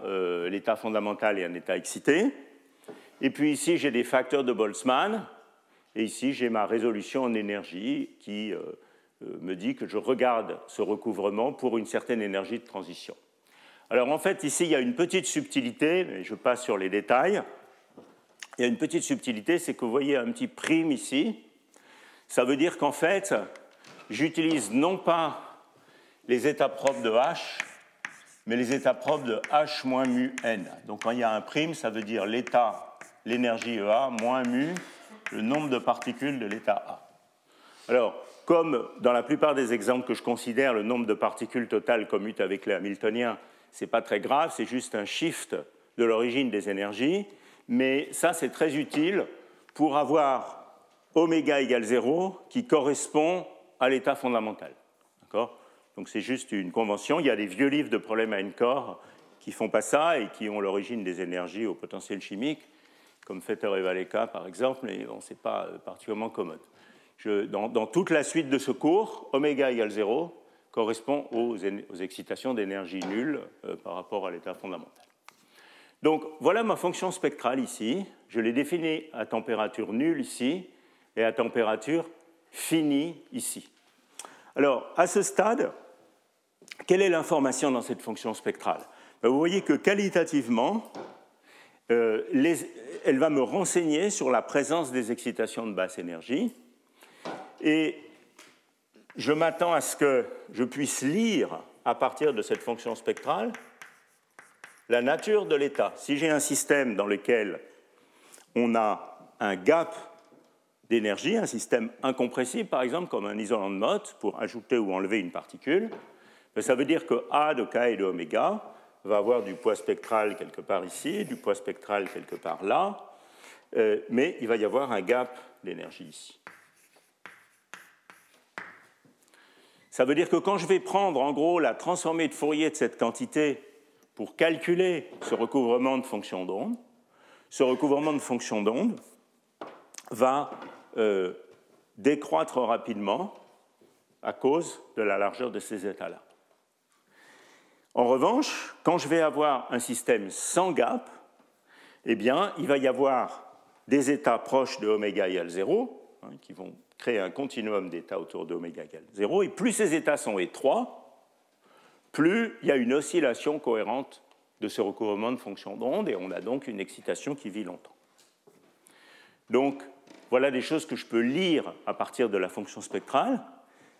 euh, l'état fondamental et un état excité. Et puis ici, j'ai des facteurs de Boltzmann. Et ici, j'ai ma résolution en énergie qui euh, me dit que je regarde ce recouvrement pour une certaine énergie de transition. Alors en fait, ici, il y a une petite subtilité, mais je passe sur les détails. Il y a une petite subtilité, c'est que vous voyez un petit prime ici. Ça veut dire qu'en fait, j'utilise non pas les états propres de H, mais les états propres de H moins mu n. Donc quand il y a un prime, ça veut dire l'état l'énergie EA moins mu le nombre de particules de l'état A. Alors, comme dans la plupart des exemples que je considère, le nombre de particules totales commute avec les Hamiltoniens, ce n'est pas très grave, c'est juste un shift de l'origine des énergies, mais ça c'est très utile pour avoir oméga égale 0 qui correspond à l'état fondamental. Donc c'est juste une convention. Il y a des vieux livres de problèmes à n corps qui font pas ça et qui ont l'origine des énergies au potentiel chimique comme Fetter et Valeka par exemple, mais bon, ce n'est pas euh, particulièrement commode. dans, toute la suite de ce cours, oméga égale 0 correspond aux, excitations d'énergie nulle euh, par rapport à l'état fondamental. Donc voilà ma fonction spectrale ici. Je l'ai définie à température nulle ici et à température finie ici. Alors, à ce stade, quelle est l'information dans cette fonction spectrale? Ben, Vous voyez que qualitativement, euh, elle va me renseigner sur la présence des excitations de basse énergie et je m'attends à ce que je puisse lire à partir de cette fonction spectrale la nature de l'état. Si j'ai un système dans lequel on a un gap d'énergie, un système incompressible par exemple, comme un isolant de Mott pour ajouter ou enlever une particule, ça veut dire que A de K et de oméga va avoir du poids spectral quelque part ici, du poids spectral quelque part là, euh, mais il va y avoir un gap d'énergie ici. Ça veut dire que quand je vais prendre en gros la transformée de Fourier de cette quantité pour calculer ce recouvrement de fonction d'onde, ce recouvrement de fonction d'onde va euh, décroître rapidement à cause de la largeur de ces états-là. En revanche, quand je vais avoir un système sans gap, eh bien, il va y avoir des états proches de oméga égale 0, hein, qui vont créer un continuum d'états autour de oméga égale 0, et plus ces états sont étroits, plus il y a une oscillation cohérente de ce recouvrement de fonction d'onde, et on a donc une excitation qui vit longtemps. Donc, voilà des choses que je peux lire à partir de la fonction spectrale.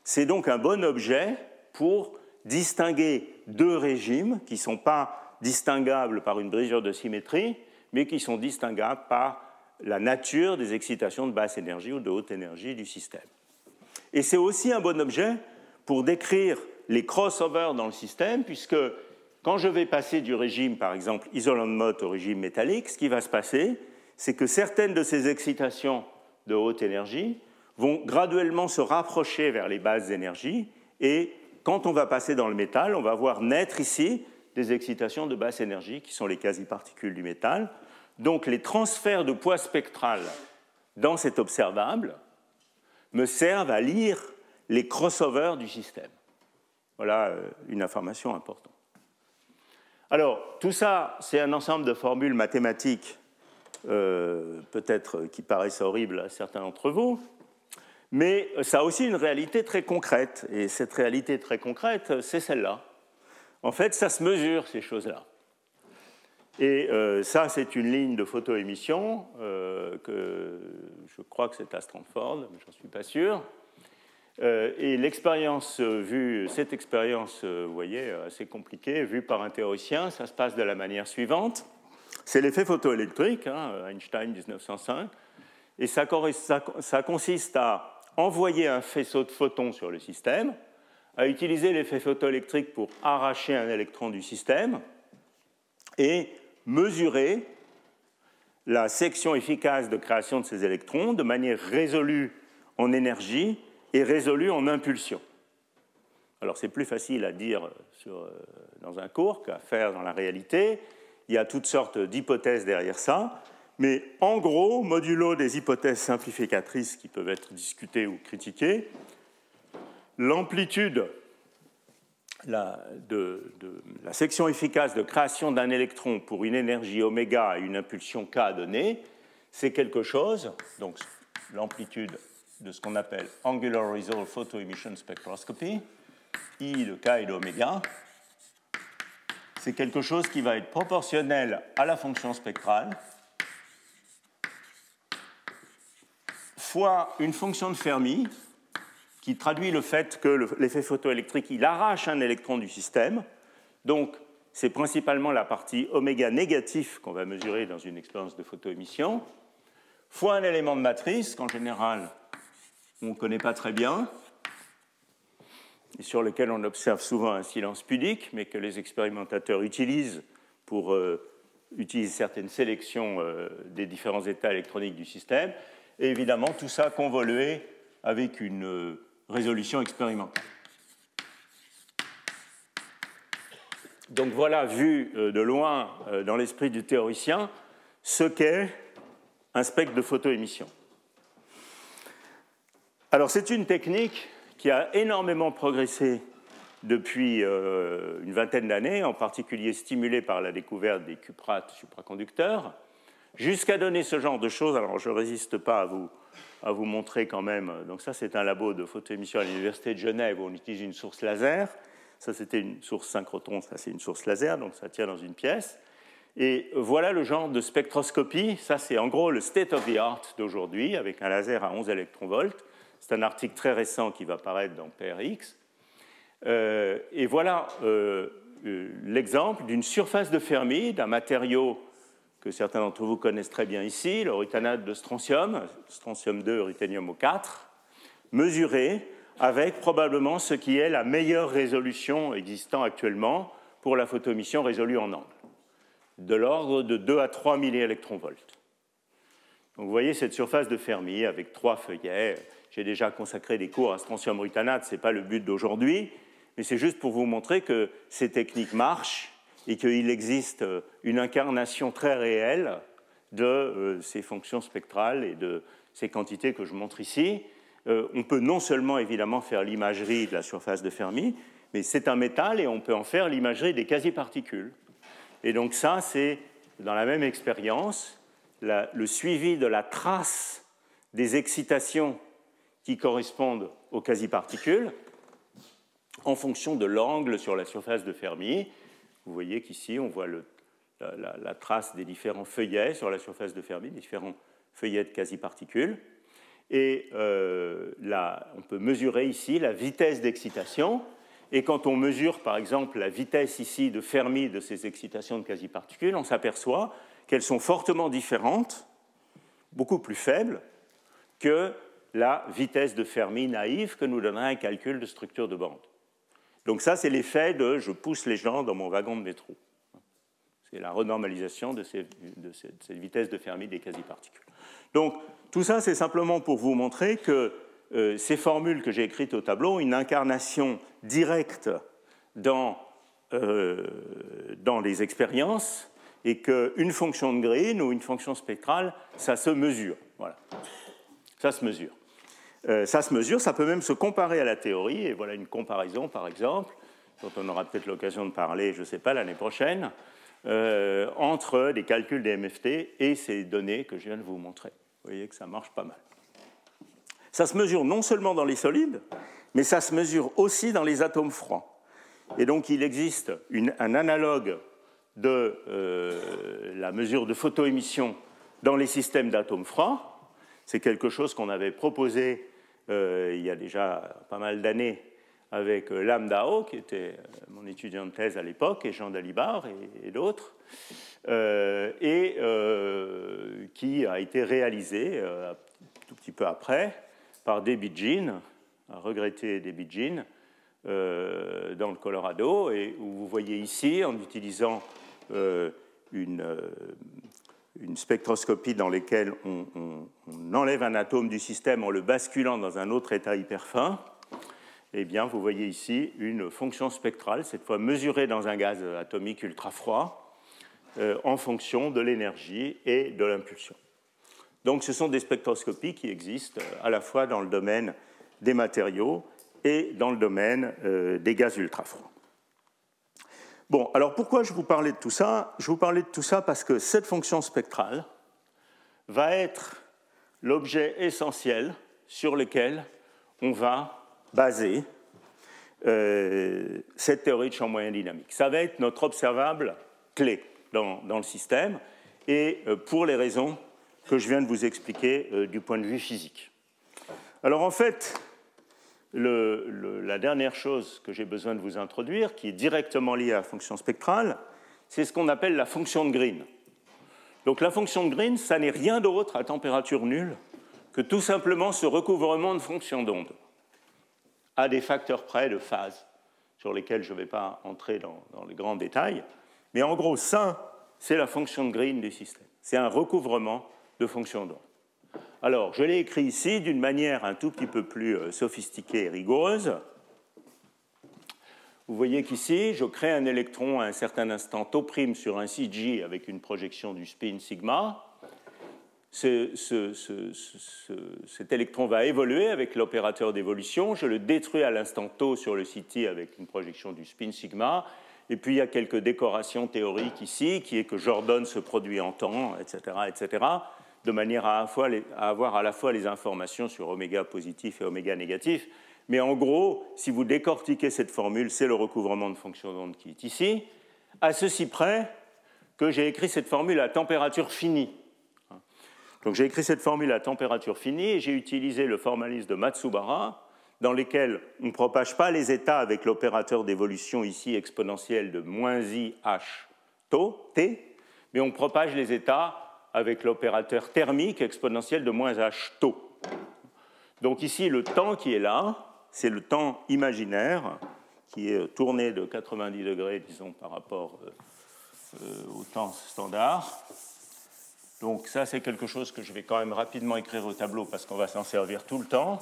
C'est donc un bon objet pour distinguer deux régimes qui ne sont pas distinguables par une brisure de symétrie, mais qui sont distinguables par la nature des excitations de basse énergie ou de haute énergie du système. Et c'est aussi un bon objet pour décrire les crossovers dans le système, puisque quand je vais passer du régime, par exemple, isolant mode au régime métallique, ce qui va se passer, c'est que certaines de ces excitations de haute énergie vont graduellement se rapprocher vers les basses énergies et quand on va passer dans le métal, on va voir naître ici des excitations de basse énergie qui sont les quasi-particules du métal. Donc les transferts de poids spectral dans cet observable me servent à lire les crossovers du système. Voilà euh, une information importante. Alors, tout ça, c'est un ensemble de formules mathématiques, euh, peut-être qui paraissent horribles à certains d'entre vous, mais ça a aussi une réalité très concrète. Et cette réalité très concrète, c'est celle-là. En fait, ça se mesure, ces choses-là. Et euh, ça, c'est une ligne de photoémission euh, que je crois que c'est à Stanford, mais j'en suis pas sûr. Euh, et l'expérience vue, cette expérience, vous voyez, assez compliquée, vue par un théoricien, ça se passe de la manière suivante. C'est l'effet photoélectrique, hein, Einstein 1905, et ça consiste à envoyer un faisceau de photons sur le système, à utiliser l'effet photoélectrique pour arracher un électron du système et mesurer la section efficace de création de ces électrons de manière résolue en énergie et résolue en impulsion. Alors c'est plus facile à dire euh, dans un cours qu'à faire dans la réalité. Il y a toutes sortes d'hypothèses derrière ça mais en gros, modulo des hypothèses simplificatrices qui peuvent être discutées ou critiquées, l'amplitude de, la section efficace de création d'un électron pour une énergie oméga et une impulsion k donnée, c'est quelque chose, donc l'amplitude de ce qu'on appelle Angular Resolve Photoemission Spectroscopy, I de k et d'oméga, c'est quelque chose qui va être proportionnel à la fonction spectrale fois une fonction de Fermi qui traduit le fait que l'effet photoélectrique il arrache un électron du système. Donc, c'est principalement la partie oméga négatif qu'on va mesurer dans une expérience de photoémission, fois un élément de matrice qu'en général on ne connaît pas très bien et sur lequel on observe souvent un silence pudique, mais que les expérimentateurs utilisent pour euh, utiliser certaines sélections euh, des différents états électroniques du système et évidemment tout ça convolué avec une euh, résolution expérimentale. Donc voilà, vu euh, de loin euh, dans l'esprit du théoricien, ce qu'est un spectre de photoémission. Alors c'est une technique qui a énormément progressé depuis une vingtaine d'années, en particulier stimulée par la découverte des cuprates supraconducteurs jusqu'à donner ce genre de choses. Alors, je ne résiste pas à vous, à vous montrer quand même. Donc, ça, c'est un labo de photoémission à l'Université de Genève où on utilise une source laser. Ça, c'était une source synchrotron, ça, c'est une source laser, donc ça tient dans une pièce. Et voilà le genre de spectroscopie. Ça, c'est en gros le state of the art d'aujourd'hui, avec un laser à 11 électronvolts. C'est un article très récent qui va paraître dans PRX. Euh, et voilà euh, euh, l'exemple d'une surface de Fermi, d'un matériau que certains d'entre vous connaissent très bien ici, le rutanate de strontium, strontium 2, ruthenium 4, mesuré avec probablement ce qui est la meilleure résolution existant actuellement pour la photoémission résolue en angle, de l'ordre de 2 à 3 milliélectronvolts. Donc vous voyez cette surface de Fermi avec trois feuillets. J'ai déjà consacré des cours à strontium rutanate, ce n'est pas le but d'aujourd'hui, mais c'est juste pour vous montrer que ces techniques marchent et qu'il existe une incarnation très réelle de ces fonctions spectrales et de ces quantités que je montre ici. on peut non seulement évidemment faire l'imagerie de la surface de Fermi, mais c'est un métal et on peut en faire l'imagerie des quasi-particules. Et donc ça, c'est dans la même expérience, le suivi de la trace des excitations qui correspondent aux quasi-particules en fonction de l'angle sur la surface de Fermi. Vous voyez qu'ici, on voit la, trace des différents feuillets sur la surface de Fermi, différents feuillets de quasi-particules. Et euh, là, on peut mesurer ici la vitesse d'excitation. Et quand on mesure, par exemple, la vitesse ici de Fermi de ces excitations de quasi-particules, on s'aperçoit qu'elles sont fortement différentes, beaucoup plus faibles, que la vitesse de Fermi naïve que nous donnerait un calcul de structure de bande. Donc ça, c'est l'effet de je pousse les gens dans mon wagon de métro. C'est la renormalisation de, cette, vitesse de Fermi des quasi-particules. Donc tout ça, c'est simplement pour vous montrer que euh, ces formules que j'ai écrites au tableau ont une incarnation directe dans, euh, dans les expériences et qu'une fonction de Green ou une fonction spectrale, ça se mesure. Voilà. Ça se mesure. Euh, ça se mesure, ça peut même se comparer à la théorie, et voilà une comparaison par exemple, dont on aura peut-être l'occasion de parler, je ne sais pas, l'année prochaine, euh, entre des calculs des MFT et ces données que je viens de vous montrer. Vous voyez que ça marche pas mal. Ça se mesure non seulement dans les solides, mais ça se mesure aussi dans les atomes froids. Et donc il existe un analogue de euh, la mesure de photoémission dans les systèmes d'atomes froids. C'est quelque chose qu'on avait proposé il y a déjà pas mal d'années avec euh, Lam Dao, qui était euh, mon étudiant de thèse à l'époque, et Jean Dalibar et, d'autres, et qui a été réalisé un tout petit peu après par David Jean, un regretté David Jean, dans le Colorado, et où vous voyez ici, en utilisant une une spectroscopie dans laquelle on, enlève un atome du système en le basculant dans un autre état hyperfin, eh bien, vous voyez ici une fonction spectrale, cette fois mesurée dans un gaz atomique ultra froid, euh, en fonction de l'énergie et de l'impulsion. Donc, ce sont des spectroscopies qui existent à la fois dans le domaine des matériaux et dans le domaine euh, des gaz ultra froids. Bon, alors pourquoi je vous parlais de tout ça? Je vous parlais de tout ça parce que cette fonction spectrale va être l'objet essentiel sur lequel on va baser euh, cette théorie de champ moyen dynamique. Ça va être notre observable clé dans, le système et euh, pour les raisons que je viens de vous expliquer euh, du point de vue physique. Alors en fait, la dernière chose que j'ai besoin de vous introduire, qui est directement liée à la fonction spectrale, c'est ce qu'on appelle la fonction de Green. Donc la fonction de Green, ça n'est rien d'autre à température nulle que tout simplement ce recouvrement de fonctions d'onde à des facteurs près de phase, sur lesquels je ne vais pas entrer dans, dans les grands détails. Mais en gros, ça, c'est la fonction de Green du système. C'est un recouvrement de fonctions d'onde. Alors, je l'ai écrit ici d'une manière un tout petit peu plus euh, sophistiquée et rigoureuse. Vous voyez qu'ici, je crée un électron à un certain instant tau sur un CG avec une projection du spin sigma. cet électron va évoluer avec l'opérateur d'évolution. Je le détruis à l'instant tau sur le CT avec une projection du spin sigma. Et puis il y a quelques décorations théoriques ici, qui est que j'ordonne ce produit en temps, etc., etc de manière à, avoir à la fois les informations sur oméga positif et oméga négatif. Mais en gros, si vous décortiquez cette formule, c'est le recouvrement de fonction d'onde qui est ici, à ceci près que j'ai écrit cette formule à température finie. Donc j'ai écrit cette formule à température finie et j'ai utilisé le formalisme de Matsubara, dans lequel on ne propage pas les états avec l'opérateur d'évolution ici exponentielle de moins i h tau, t, mais on propage les états avec l'opérateur thermique exponentiel de moins h tau. Donc ici, le temps qui est là, c'est le temps imaginaire qui est tourné de 90 degrés, disons, par rapport euh, euh, au temps standard. Donc ça, c'est quelque chose que je vais quand même rapidement écrire au tableau parce qu'on va s'en servir tout le temps.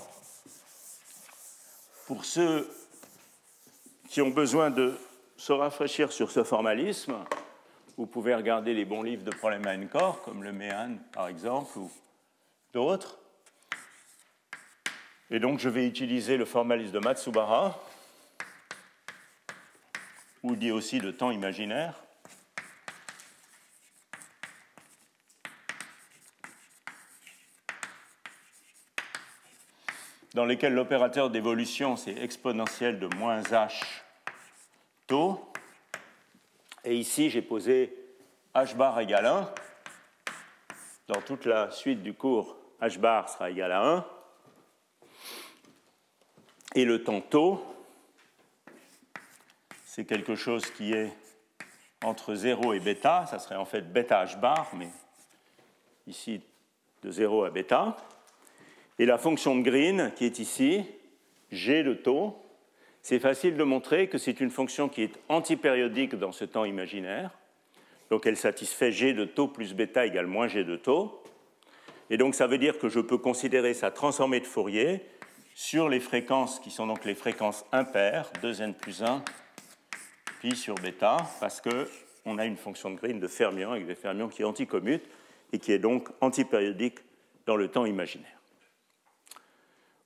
Pour ceux qui ont besoin de se rafraîchir sur ce formalisme, vous pouvez regarder les bons livres de problèmes à N-corps, comme le Méhan par exemple, ou d'autres. Et donc je vais utiliser le formalisme de Matsubara, ou dit aussi de temps imaginaire. dans lequel l'opérateur d'évolution, c'est exponentielle de moins h taux. Et ici, j'ai posé h bar égale 1. Dans toute la suite du cours, h bar sera égal à 1. Et le temps taux, c'est quelque chose qui est entre 0 et bêta. Ça serait en fait bêta h bar, mais ici de 0 à bêta. Et la fonction de Green, qui est ici, g de taux, c'est facile de montrer que c'est une fonction qui est antipériodique dans ce temps imaginaire. Donc elle satisfait g de taux plus bêta égale moins g de taux. Et donc ça veut dire que je peux considérer sa transformée de Fourier sur les fréquences qui sont donc les fréquences impaires, 2n plus 1, pi sur bêta, parce qu'on a une fonction de Green de fermion avec des fermions qui anticommute et qui est donc antipériodique dans le temps imaginaire.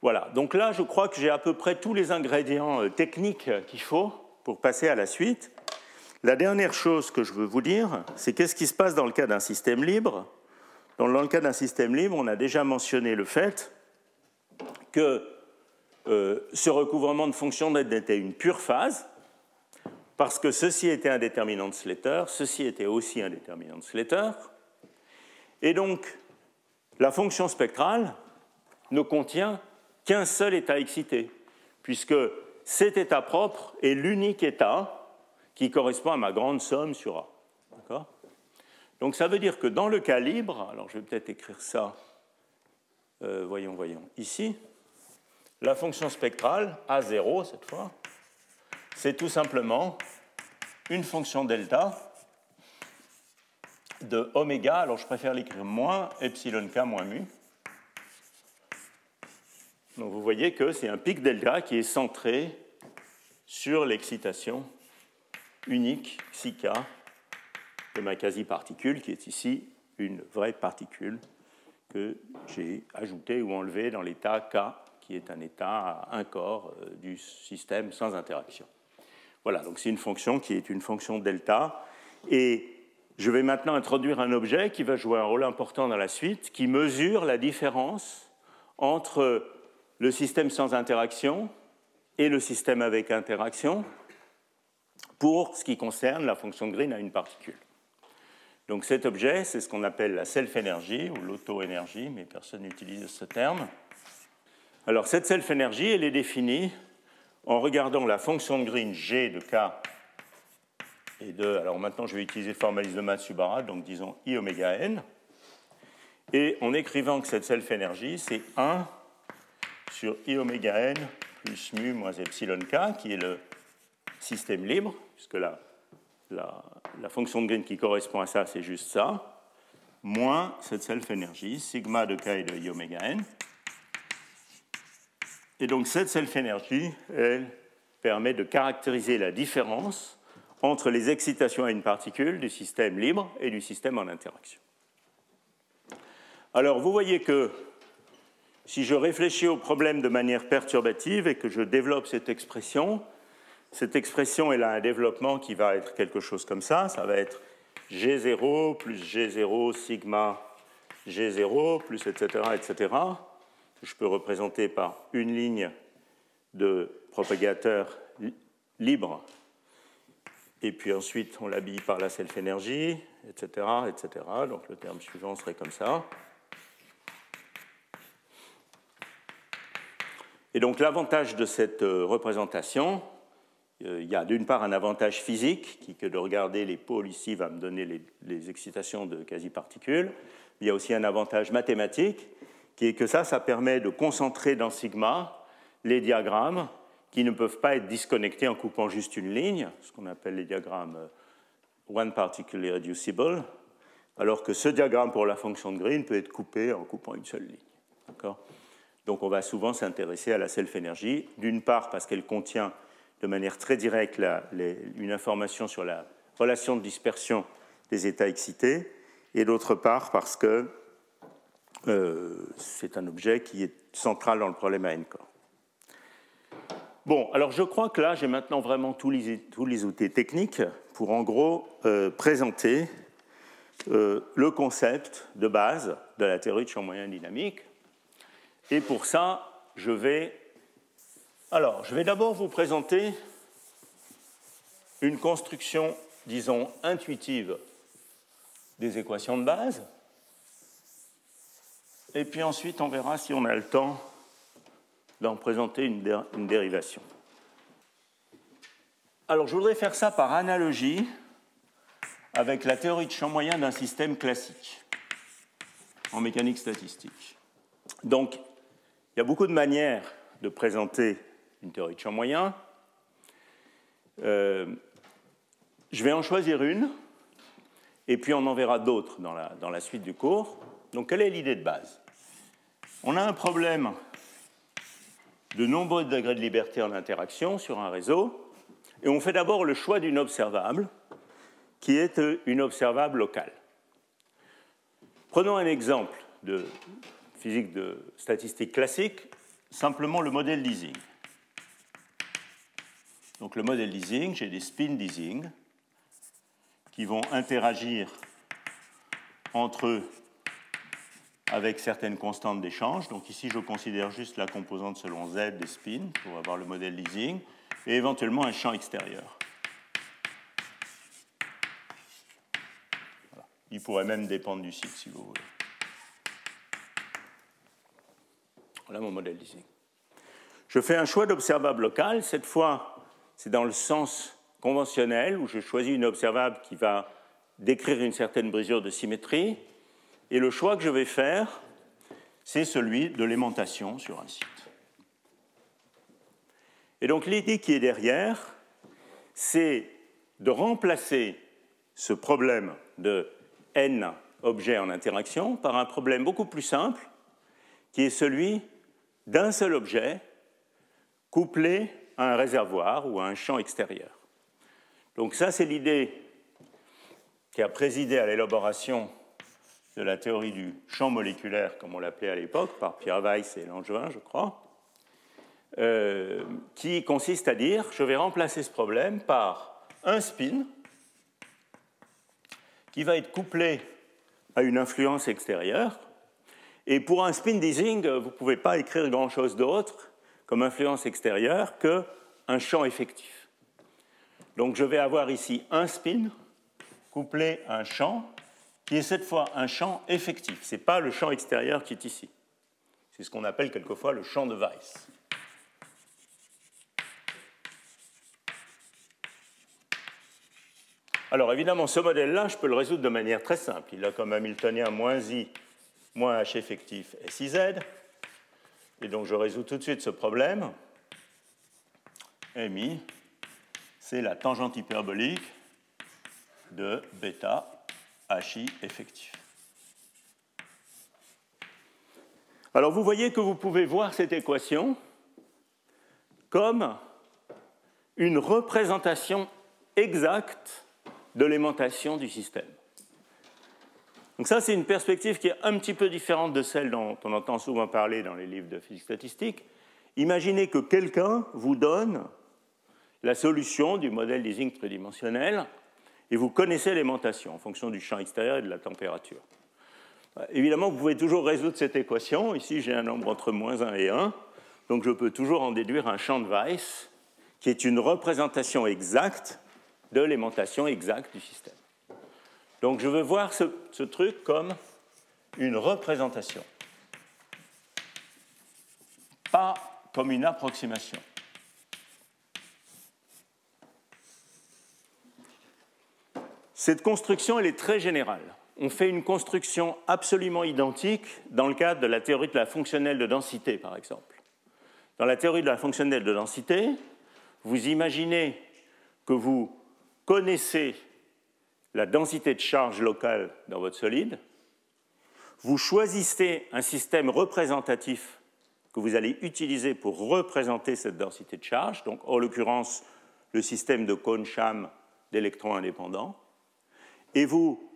Voilà, donc là, je crois que j'ai à peu près tous les ingrédients euh, techniques qu'il faut pour passer à la suite. La dernière chose que je veux vous dire, c'est qu'est-ce qui se passe dans le cas d'un système libre? Dans le cas d'un système libre, on a déjà mentionné le fait que euh, ce recouvrement de fonctions était une pure phase, parce que ceci était un déterminant de Slater, ceci était aussi un déterminant de Slater, et donc la fonction spectrale ne contient qu'un seul état excité, puisque cet état propre est l'unique état qui correspond à ma grande somme sur A. D'accord? Donc ça veut dire que dans le cas libre, alors je vais peut-être écrire ça, euh, voyons, voyons, ici, la fonction spectrale, A0 cette fois, c'est tout simplement une fonction delta de oméga, alors je préfère l'écrire moins epsilon k moins mu, donc vous voyez que c'est un pic delta qui est centré sur l'excitation unique, psi k, de ma quasi-particule, qui est ici une vraie particule que j'ai ajoutée ou enlevée dans l'état K, qui est un état un corps euh, du système sans interaction. Voilà, donc c'est une fonction qui est une fonction delta. Et je vais maintenant introduire un objet qui va jouer un rôle important dans la suite, qui mesure la différence entre le système sans interaction et le système avec interaction pour ce qui concerne la fonction Green à une particule. Donc cet objet, c'est ce qu'on appelle la self-énergie ou l'auto-énergie, mais personne n'utilise ce terme. Alors cette self-énergie, elle est définie en regardant la fonction Green G de K et de, alors maintenant je vais utiliser le formalisme de Matsubara, donc disons I oméga n, et en écrivant que cette self-énergie, c'est 1 sur i oméga n plus mu moins epsilon k, qui est le système libre, puisque la, la, fonction de Green qui correspond à ça, c'est juste ça, moins cette self-énergie, sigma de k et de i oméga n. Et donc cette self-énergie, elle permet de caractériser la différence entre les excitations à une particule du système libre et du système en interaction. Alors vous voyez que si je réfléchis au problème de manière perturbative et que je développe cette expression, cette expression elle a un développement qui va être quelque chose comme ça. Ça va être G0 plus G0 sigma G0 plus etc. etc. je peux représenter par une ligne de propagateur libre. Et puis ensuite, on l'habille par la self-énergie, etc., etc. Donc le terme suivant serait comme ça. Et donc l'avantage de cette euh, représentation, euh, il y a d'une part un avantage physique, qui que de regarder les pôles ici va me donner les, excitations de quasi-particules. Il y a aussi un avantage mathématique, qui est que ça, ça permet de concentrer dans sigma les diagrammes qui ne peuvent pas être disconnectés en coupant juste une ligne, ce qu'on appelle les diagrammes euh, one particle irreducible, alors que ce diagramme pour la fonction de Green peut être coupé en coupant une seule ligne. D'accord? Donc on va souvent s'intéresser à la self-énergie, d'une part parce qu'elle contient de manière très directe une information sur la relation de dispersion des états excités, et d'autre part parce que euh, c'est un objet qui est central dans le problème à. Bon, alors je crois que là, j'ai maintenant vraiment tous les, tous les, outils techniques pour en gros euh, présenter euh, le concept de base de la théorie de champ moyen dynamique. Et pour ça, je vais. Alors, je vais d'abord vous présenter une construction, disons, intuitive des équations de base. Et puis ensuite, on verra si on a le temps d'en présenter une, dérivation. Alors, je voudrais faire ça par analogie avec la théorie de champ moyen d'un système classique en mécanique statistique. Donc, il y a beaucoup de manières de présenter une théorie de champ moyen. Euh, je vais en choisir une, et puis on en verra d'autres dans la, dans la suite du cours. Donc, quelle est l'idée de base? On a un problème de nombreux degrés de liberté en interaction sur un réseau, et on fait d'abord le choix d'une observable, qui est une observable locale. Prenons un exemple de physique de statistique classique, simplement le modèle d'Ising. Donc le modèle d'Ising, j'ai des spins d'Ising qui vont interagir entre eux avec certaines constantes d'échange. Donc ici, je considère juste la composante selon z des spins pour avoir le modèle leasing, et éventuellement un champ extérieur. Il pourrait même dépendre du site si vous voulez. Voilà mon modèle leasing. Je fais un choix d'observable local. Cette fois, c'est dans le sens conventionnel où je choisis une observable qui va décrire une certaine brisure de symétrie. Et le choix que je vais faire, c'est celui de l'aimantation sur un site. Et donc l'idée qui est derrière, c'est de remplacer ce problème de n objets en interaction par un problème beaucoup plus simple, qui est celui d'un seul objet couplé à un réservoir ou à un champ extérieur. Donc ça, c'est l'idée qui a présidé à l'élaboration de la théorie du champ moléculaire, comme on l'appelait à l'époque, par Pierre Weiss et Langevin, je crois, euh, qui consiste à dire je vais remplacer ce problème par un spin qui va être couplé à une influence extérieure. Et pour un spin d'easing, vous ne pouvez pas écrire grand-chose d'autre comme influence extérieure qu'un champ effectif. Donc je vais avoir ici un spin couplé à un champ qui est cette fois un champ effectif. Ce n'est pas le champ extérieur qui est ici. C'est ce qu'on appelle quelquefois le champ de Weiss. Alors évidemment, ce modèle-là, je peux le résoudre de manière très simple. Il a comme Hamiltonien moins i moins h effectif SIZ. Et donc je résous tout de suite ce problème. MI, c'est la tangente hyperbolique de bêta HI effectif. Alors vous voyez que vous pouvez voir cette équation comme une représentation exacte de l'aimantation du système. Donc ça, c'est une perspective qui est un petit peu différente de celle dont on entend souvent parler dans les livres de physique statistique. Imaginez que quelqu'un vous donne la solution du modèle d'Ising tridimensionnel et vous connaissez l'aimantation en fonction du champ extérieur et de la température. Évidemment, vous pouvez toujours résoudre cette équation. Ici, j'ai un nombre entre moins 1 et 1, donc je peux toujours en déduire un champ de Weiss qui est une représentation exacte de l'aimantation exacte du système. Donc je veux voir ce, truc comme une représentation, pas comme une approximation. Cette construction, elle est très générale. On fait une construction absolument identique dans le cadre de la théorie de la fonctionnelle de densité, par exemple. Dans la théorie de la fonctionnelle de densité, vous imaginez que vous connaissez la densité de charge locale dans votre solide, vous choisissez un système représentatif que vous allez utiliser pour représenter cette densité de charge, donc en l'occurrence le système de Kohn-Sham d'électrons indépendants, et vous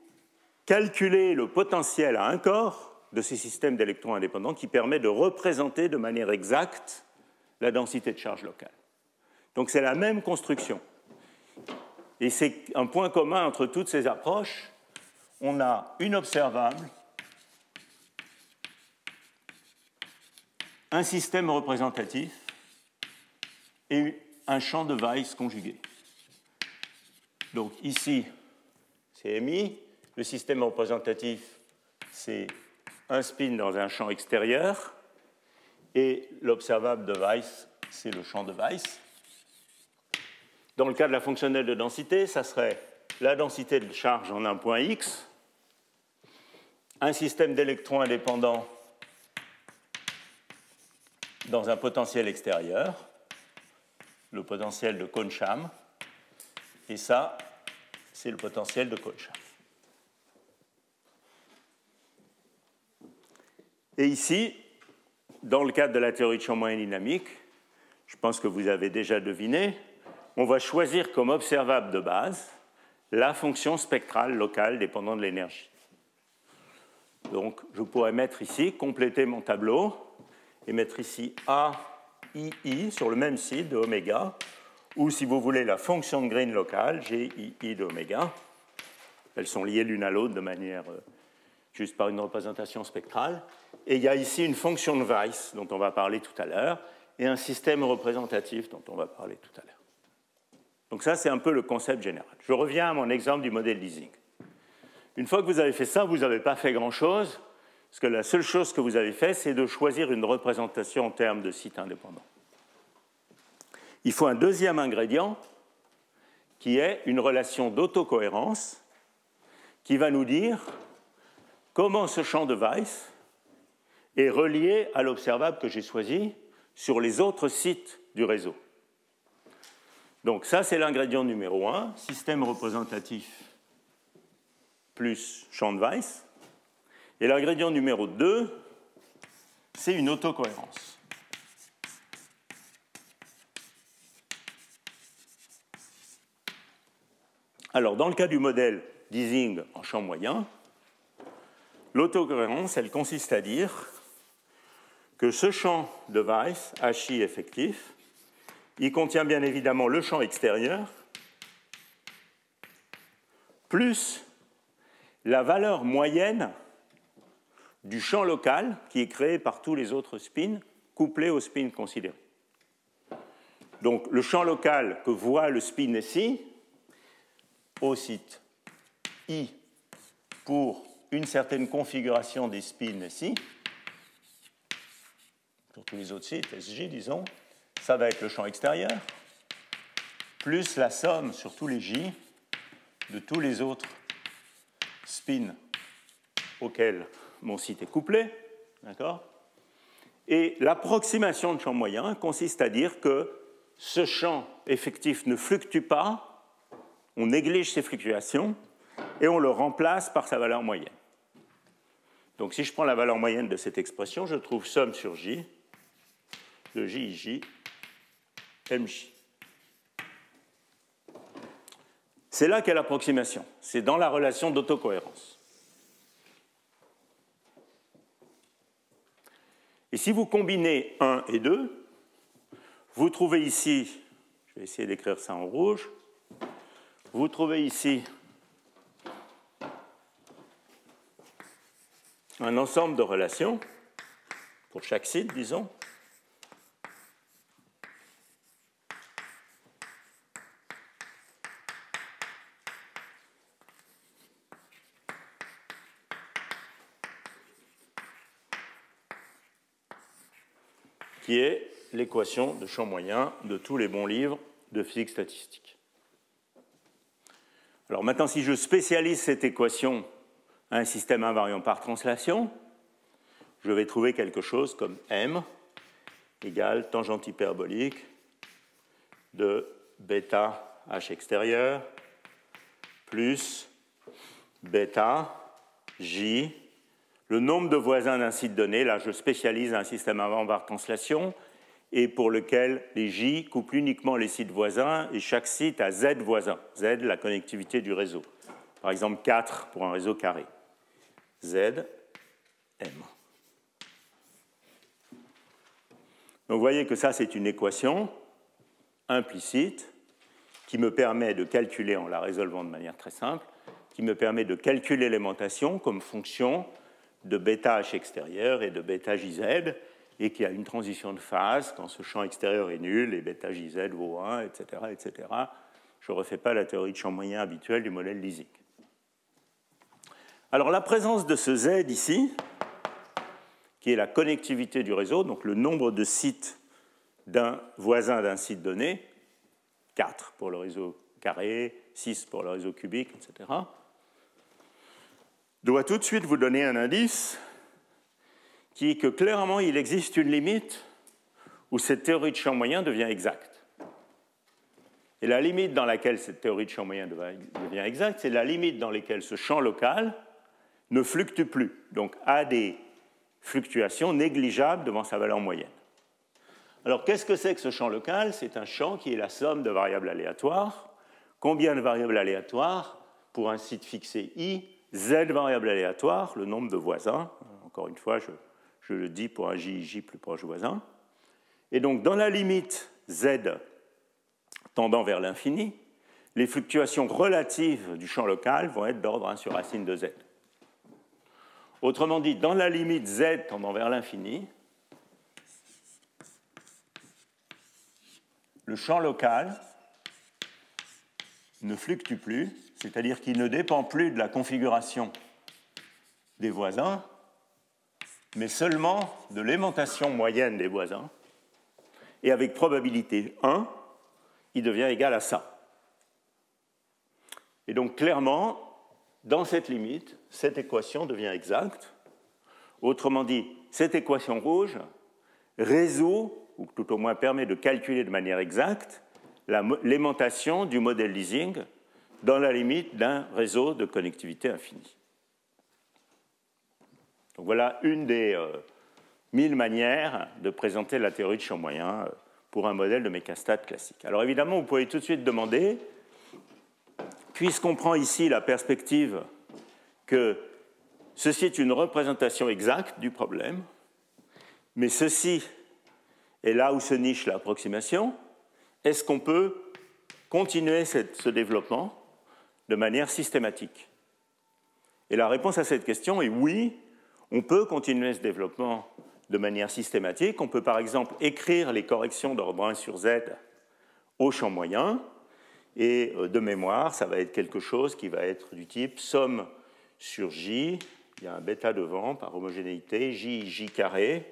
calculez le potentiel à un corps de ces systèmes d'électrons indépendants qui permet de représenter de manière exacte la densité de charge locale. Donc c'est la même construction. Et c'est un point commun entre toutes ces approches. On a une observable, un système représentatif et un champ de Weiss conjugué. Donc ici, c'est MI. Le système représentatif, c'est un spin dans un champ extérieur. Et l'observable de Weiss, c'est le champ de Weiss. Dans le cas de la fonctionnelle de densité, ça serait la densité de charge en un point X, un système d'électrons indépendants dans un potentiel extérieur, le potentiel de Kohn-Sham, et ça, c'est le potentiel de Kohn-Sham. Et ici, dans le cadre de la théorie de champ moyen dynamique, je pense que vous avez déjà deviné, on va choisir comme observable de base la fonction spectrale locale dépendant de l'énergie. Donc, je pourrais mettre ici, compléter mon tableau, et mettre ici A, I, I sur le même site de oméga, ou si vous voulez la fonction de Green locale, G, I, I de oméga. Elles sont liées l'une à l'autre de manière euh, juste par une représentation spectrale. Et il y a ici une fonction de Weiss dont on va parler tout à l'heure, et un système représentatif dont on va parler tout à l'heure. Donc ça, c'est un peu le concept général. Je reviens à mon exemple du modèle leasing. Une fois que vous avez fait ça, vous n'avez pas fait grand-chose, parce que la seule chose que vous avez fait, c'est de choisir une représentation en termes de sites indépendants. Il faut un deuxième ingrédient, qui est une relation d'autocohérence, qui va nous dire comment ce champ de Weiss est relié à l'observable que j'ai choisi sur les autres sites du réseau. Donc ça, c'est l'ingrédient numéro 1, système représentatif plus champ de Weiss. Et l'ingrédient numéro 2, c'est une autocohérence. Alors, dans le cas du modèle d'Ising en champ moyen, l'autocohérence, elle consiste à dire que ce champ de Weiss, HI effectif, il contient bien évidemment le champ extérieur, plus la valeur moyenne du champ local qui est créé par tous les autres spins couplés au spin considéré. Donc le champ local que voit le spin ici, au site I pour une certaine configuration des spins ici, pour tous les autres sites, SJ disons, ça va être le champ extérieur, plus la somme sur tous les J de tous les autres spins auxquels mon site est couplé. D'accord? Et l'approximation de champ moyen consiste à dire que ce champ effectif ne fluctue pas, on néglige ses fluctuations et on le remplace par sa valeur moyenne. Donc si je prends la valeur moyenne de cette expression, je trouve somme sur J de JJ MJ. C'est là qu'est l'approximation. C'est dans la relation d'autocohérence. Et si vous combinez 1 et 2, vous trouvez ici, je vais essayer d'écrire ça en rouge, vous trouvez ici un ensemble de relations, pour chaque site, disons, qui est l'équation de champ moyen de tous les bons livres de physique statistique. Alors maintenant, si je spécialise cette équation à un système invariant par translation, je vais trouver quelque chose comme m égale tangente hyperbolique de bêta h extérieur plus bêta j le nombre de voisins d'un site donné, là je spécialise un système avant par translation, et pour lequel les J couplent uniquement les sites voisins et chaque site a Z voisin. Z, la connectivité du réseau. Par exemple, 4 pour un réseau carré. Z, M. Donc vous voyez que ça, c'est une équation implicite qui me permet de calculer, en la résolvant de manière très simple, qui me permet de calculer l'alimentation comme fonction de bêta H extérieur et de bêta JZ, et qui a une transition de phase quand ce champ extérieur est nul et bêta JZ vaut 1, etc. etc. Je ne refais pas la théorie de champ moyen habituelle du modèle Lysing. Alors la présence de ce Z ici, qui est la connectivité du réseau, donc le nombre de sites d'un voisin d'un site donné, 4 pour le réseau carré, 6 pour le réseau cubique, etc., doit tout de suite vous donner un indice qui est que clairement il existe une limite où cette théorie de champ moyen devient exacte. Et la limite dans laquelle cette théorie de champ moyen devient exacte, c'est la limite dans laquelle ce champ local ne fluctue plus, donc a des fluctuations négligeables devant sa valeur moyenne. Alors qu'est-ce que c'est que ce champ local? C'est un champ qui est la somme de variables aléatoires. Combien de variables aléatoires pour un site fixé i? Z variables aléatoires, le nombre de voisins. Encore une fois, je, je le dis pour un JIJ plus proche voisin. Et donc dans la limite Z tendant vers l'infini, les fluctuations relatives du champ local vont être d'ordre 1 sur racine de Z. Autrement dit, dans la limite z tendant vers l'infini, le champ local ne fluctue plus, c'est-à-dire qu'il ne dépend plus de la configuration des voisins, mais seulement de l'aimantation moyenne des voisins. Et avec probabilité 1, il devient égal à ça. Et donc clairement, dans cette limite, cette équation devient exacte. Autrement dit, cette équation rouge résout, ou tout au moins permet de calculer de manière exacte, l'aimantation du modèle leasing dans la limite d'un réseau de connectivité infinie. Donc voilà une des euh, mille manières de présenter la théorie de champ moyen euh, pour un modèle de mécastat classique. Alors évidemment, vous pouvez tout de suite demander puisqu'on prend ici la perspective que ceci est une représentation exacte du problème, mais ceci est là où se niche l'approximation, est-ce qu'on peut continuer ce développement de manière systématique Et la réponse à cette question est oui, on peut continuer ce développement de manière systématique. On peut par exemple écrire les corrections d'ordre 1 sur Z au champ moyen, et euh, de mémoire, ça va être quelque chose qui va être du type somme sur J, il y a un bêta devant par homogénéité, J, J carré,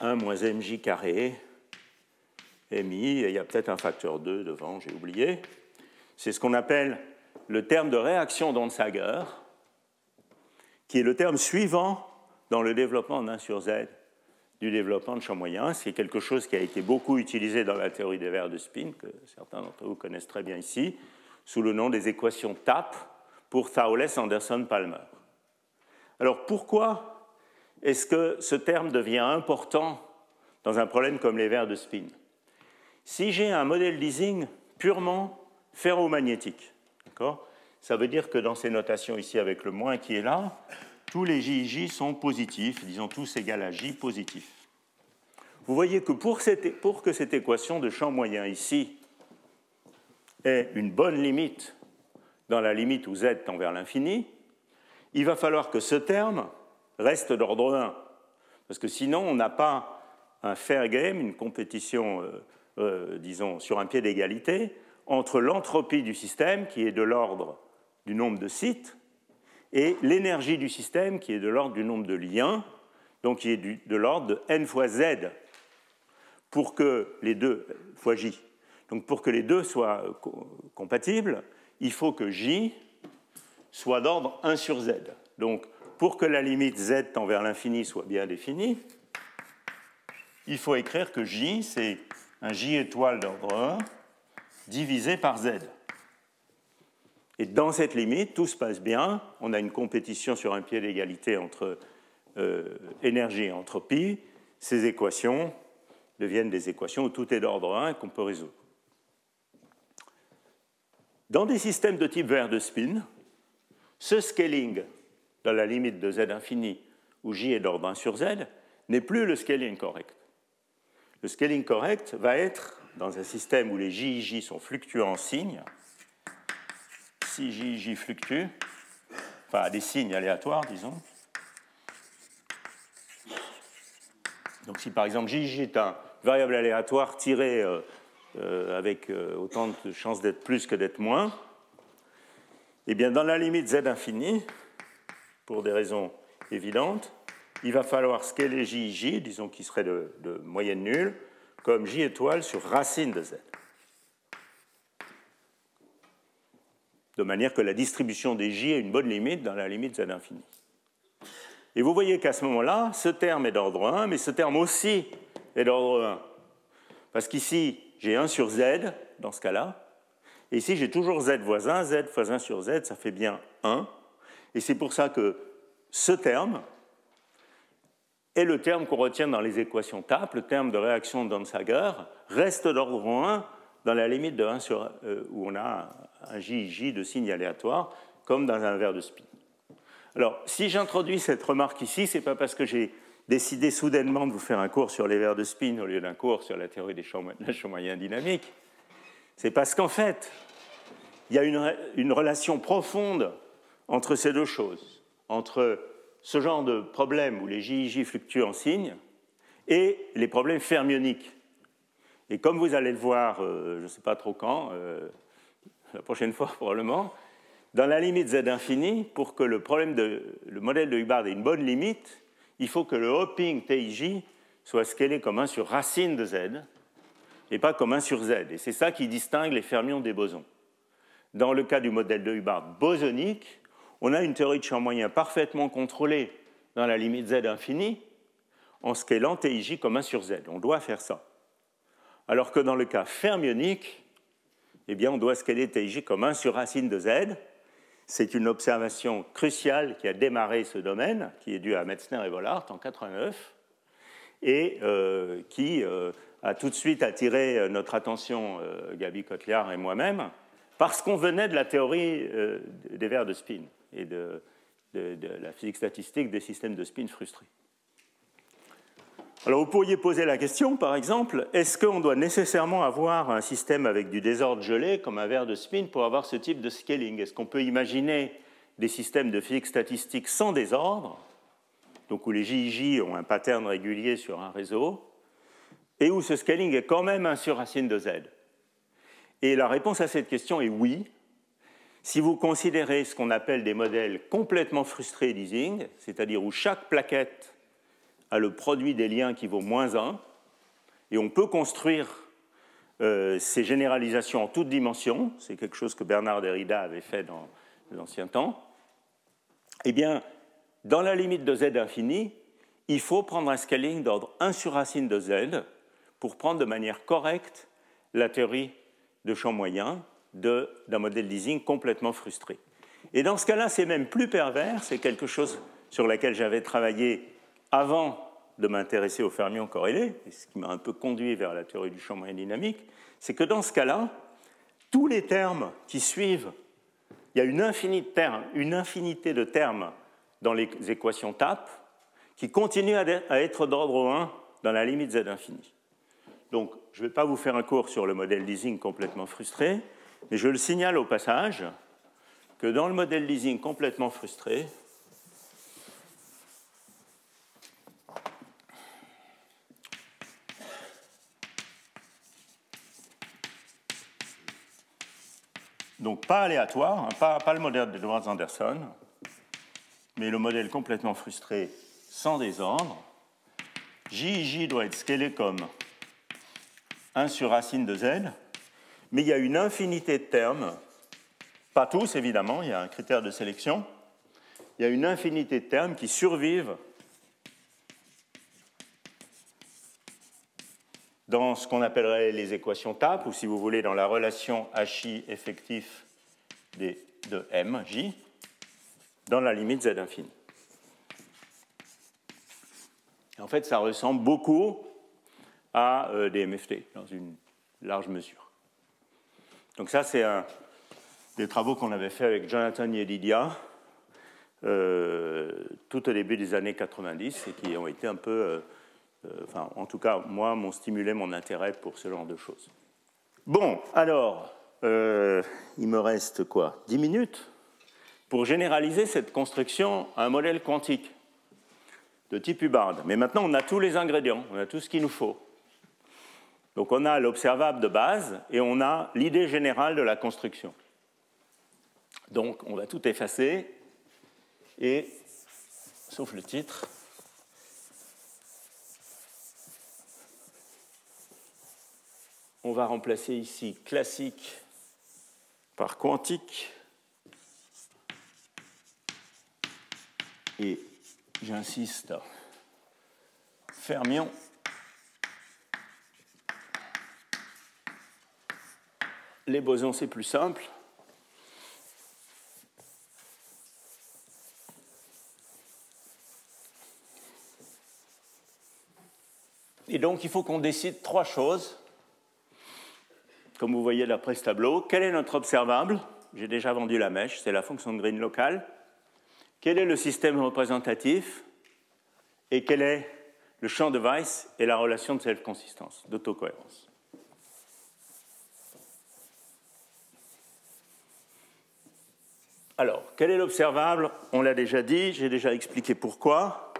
1 moins MJ carré, MI, et il y a peut-être un facteur 2 devant, j'ai oublié. C'est ce qu'on appelle le terme de réaction d'Onsager, qui est le terme suivant dans le développement en 1 sur Z du développement de champ moyen. C'est quelque chose qui a été beaucoup utilisé dans la théorie des verres de spin, que certains d'entre vous connaissent très bien ici, sous le nom des équations TAP pour Thouless Anderson Palmer. Alors pourquoi est-ce que ce terme devient important dans un problème comme les verres de spin? Si j'ai un modèle leasing purement ferromagnétique, ça veut dire que dans ces notations ici avec le moins qui est là, tous les JJ sont positifs, disons tous égal à J positif. Vous voyez que pour, pour que cette équation de champ moyen ici ait une bonne limite dans la limite où z tend vers l'infini, il va falloir que ce terme reste d'ordre 1. Parce que sinon, on n'a pas un fair game, une compétition, euh, euh, disons, sur un pied d'égalité, entre l'entropie du système, qui est de l'ordre du nombre de sites, et l'énergie du système qui est de l'ordre du nombre de liens, donc qui est de l'ordre de n fois z, pour que les deux, fois j. Donc pour que les deux soient compatibles, il faut que j soit d'ordre 1 sur z. Donc pour que la limite z tend vers l'infini soit bien définie, il faut écrire que j, c'est un j étoile d'ordre 1 divisé par z. Et dans cette limite, tout se passe bien. On a une compétition sur un pied d'égalité entre euh, énergie et entropie. ces équations deviennent des équations où tout est d'ordre 1 qu'on peut résoudre. Dans des systèmes de type verre de spin, ce scaling dans la limite de z infini où j est d'ordre 1 sur z n'est plus le scaling correct. Le scaling correct va être dans un système où les j et j sont fluctuants en signes. Si j et j fluctuent, enfin des signes aléatoires, disons. Donc si par exemple j, j est un variable aléatoire tiré euh, euh, avec euh, autant de chances d'être plus que d'être moins, eh bien dans la limite z infini, pour des raisons évidentes, il va falloir scaler j, j, disons qu'il serait de moyenne nulle, comme j étoile sur racine de z. De manière que la distribution des j ait une bonne limite dans la limite z infini. Et vous voyez qu'à ce moment-là, ce terme est d'ordre 1, mais ce terme aussi est d'ordre 1. Parce qu'ici, j'ai 1 sur z, dans ce cas-là, et ici, j'ai toujours z voisin, z fois 1 sur z, ça fait bien 1. Et c'est pour ça que ce terme est le terme qu'on retient dans les équations TAP, le terme de réaction d'Onsager, reste d'ordre 1 dans la limite de 1 sur, euh, où on a un J, de signe aléatoire, comme dans un verre de spin. Alors, si j'introduis cette remarque ici, ce n'est pas parce que j'ai décidé soudainement de vous faire un cours sur les verres de spin au lieu d'un cours sur la théorie des champs, moyens dynamiques. C'est parce qu'en fait, il y a une, une, relation profonde entre ces deux choses, entre ce genre de problème où les JIJ fluctuent en signe et les problèmes fermioniques. Et comme vous allez le voir, euh, je ne sais pas trop quand, euh, la prochaine fois <laughs> probablement, dans la limite z infini, pour que le, problème de, le modèle de Hubbard ait une bonne limite, il faut que le hopping TIJ soit scalé comme 1 sur racine de z et pas comme 1 sur z. Et c'est ça qui distingue les fermions des bosons. Dans le cas du modèle de Hubbard bosonique, on a une théorie de champ moyen parfaitement contrôlée dans la limite z infini en scalant TIJ comme 1 sur z. On doit faire ça. Alors que dans le cas fermionique, eh bien, on doit scaler TIJ comme 1 sur racine de z, c'est une observation cruciale qui a démarré ce domaine, qui est due à Metzner et Vollard en 89, et euh, qui euh, a tout de suite attiré euh, notre attention, Gabi Kotliar et moi-même, parce qu'on venait de la théorie des vers de spin et de, la physique statistique des systèmes de spin frustrés. Alors vous pourriez poser la question, par exemple, est-ce qu'on doit nécessairement avoir un système avec du désordre gelé, comme un verre de spin, pour avoir ce type de scaling? Est-ce qu'on peut imaginer des systèmes de physique statistique sans désordre, donc où les JIJ ont un pattern régulier sur un réseau, et où ce scaling est quand même 1 sur racine de z? Et la réponse à cette question est oui. Si vous considérez ce qu'on appelle des modèles complètement frustrés d'easing, c'est-à-dire où chaque plaquette a le produit des liens qui vaut moins 1, et on peut construire euh, ces généralisations en toutes dimensions, c'est quelque chose que Bernard Derrida avait fait dans l'ancien temps, eh bien, dans la limite de z infini, il faut prendre un scaling d'ordre 1 sur racine de z pour prendre de manière correcte la théorie de champ moyen d'un modèle d'easing complètement frustré. Et dans ce cas-là, c'est même plus pervers, c'est quelque chose sur lequel j'avais travaillé avant de m'intéresser aux fermions corrélés, et ce qui m'a un peu conduit vers la théorie du champ moyen dynamique, c'est que dans ce cas-là, tous les termes qui suivent, il y a une infinité de termes, une infinité de termes dans les équations TAP qui continuent à être d'ordre 1 dans la limite z infini. Donc, je ne vais pas vous faire un cours sur le modèle leasing complètement frustré, mais je le signale au passage que dans le modèle leasing complètement frustré, Donc pas aléatoire, hein, pas, le modèle de Edwards-Anderson, mais le modèle complètement frustré sans désordre. J, doit être scalé comme 1 sur racine de z, mais il y a une infinité de termes, pas tous évidemment, il y a un critère de sélection, il y a une infinité de termes qui survivent dans ce qu'on appellerait les équations TAP, ou si vous voulez, dans la relation HI effectif de M, J, dans la limite Z infini. En fait, ça ressemble beaucoup à euh, des MFT dans une large mesure. Donc ça, c'est un des travaux qu'on avait fait avec Jonathan Yedidia euh, tout au début des années 90 et qui ont été un peu, euh, euh, enfin, en tout cas, moi, m'ont stimulé mon intérêt pour ce genre de choses. Bon, alors, il me reste quoi? 10 minutes? Pour généraliser cette construction à un modèle quantique de type Hubbard. Mais maintenant, on a tous les ingrédients, on a tout ce qu'il nous faut. Donc on a l'observable de base et on a l'idée générale de la construction. Donc on va tout effacer et, sauf le titre, on va remplacer ici classique par quantique et j'insiste, fermions les bosons, c'est plus simple. Et donc, il faut qu'on décide trois choses. Comme vous voyez d'après ce tableau, quel est notre observable? J'ai déjà vendu la mèche, c'est la fonction de Green locale. Quel est le système représentatif? Et quel est le champ de Weiss et la relation de self-consistance, d'autocohérence? Alors, quel est l'observable? On l'a déjà dit, j'ai déjà expliqué pourquoi.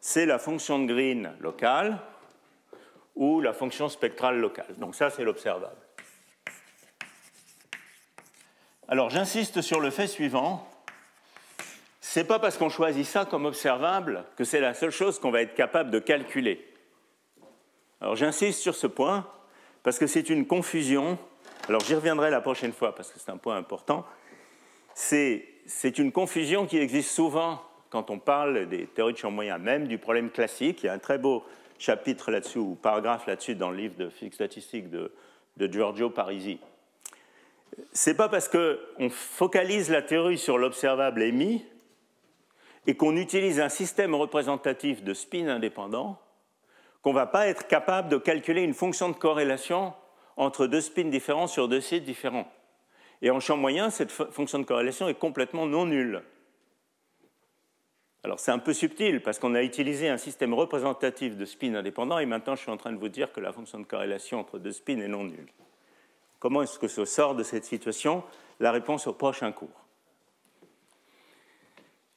C'est la fonction de Green locale ou la fonction spectrale locale. Donc ça, c'est l'observable. Alors, j'insiste sur le fait suivant. C'est pas parce qu'on choisit ça comme observable que c'est la seule chose qu'on va être capable de calculer. Alors, j'insiste sur ce point parce que c'est une confusion. Alors, j'y reviendrai la prochaine fois parce que c'est un point important c'est une confusion qui existe souvent quand on parle des théories de champ moyen, même du problème classique. Il y a un très beau chapitre là-dessus ou paragraphe là-dessus dans le livre de physique statistique de, Giorgio Parisi. C'est pas parce qu'on focalise la théorie sur l'observable émis et qu'on utilise un système représentatif de spin indépendant qu'on ne va pas être capable de calculer une fonction de corrélation entre deux spins différents sur deux sites différents. Et en champ moyen, cette fonction de corrélation est complètement non nulle. Alors c'est un peu subtil parce qu'on a utilisé un système représentatif de spin indépendant et maintenant je suis en train de vous dire que la fonction de corrélation entre deux spins est non nulle. Comment est-ce que se sort de cette situation? La réponse au prochain cours.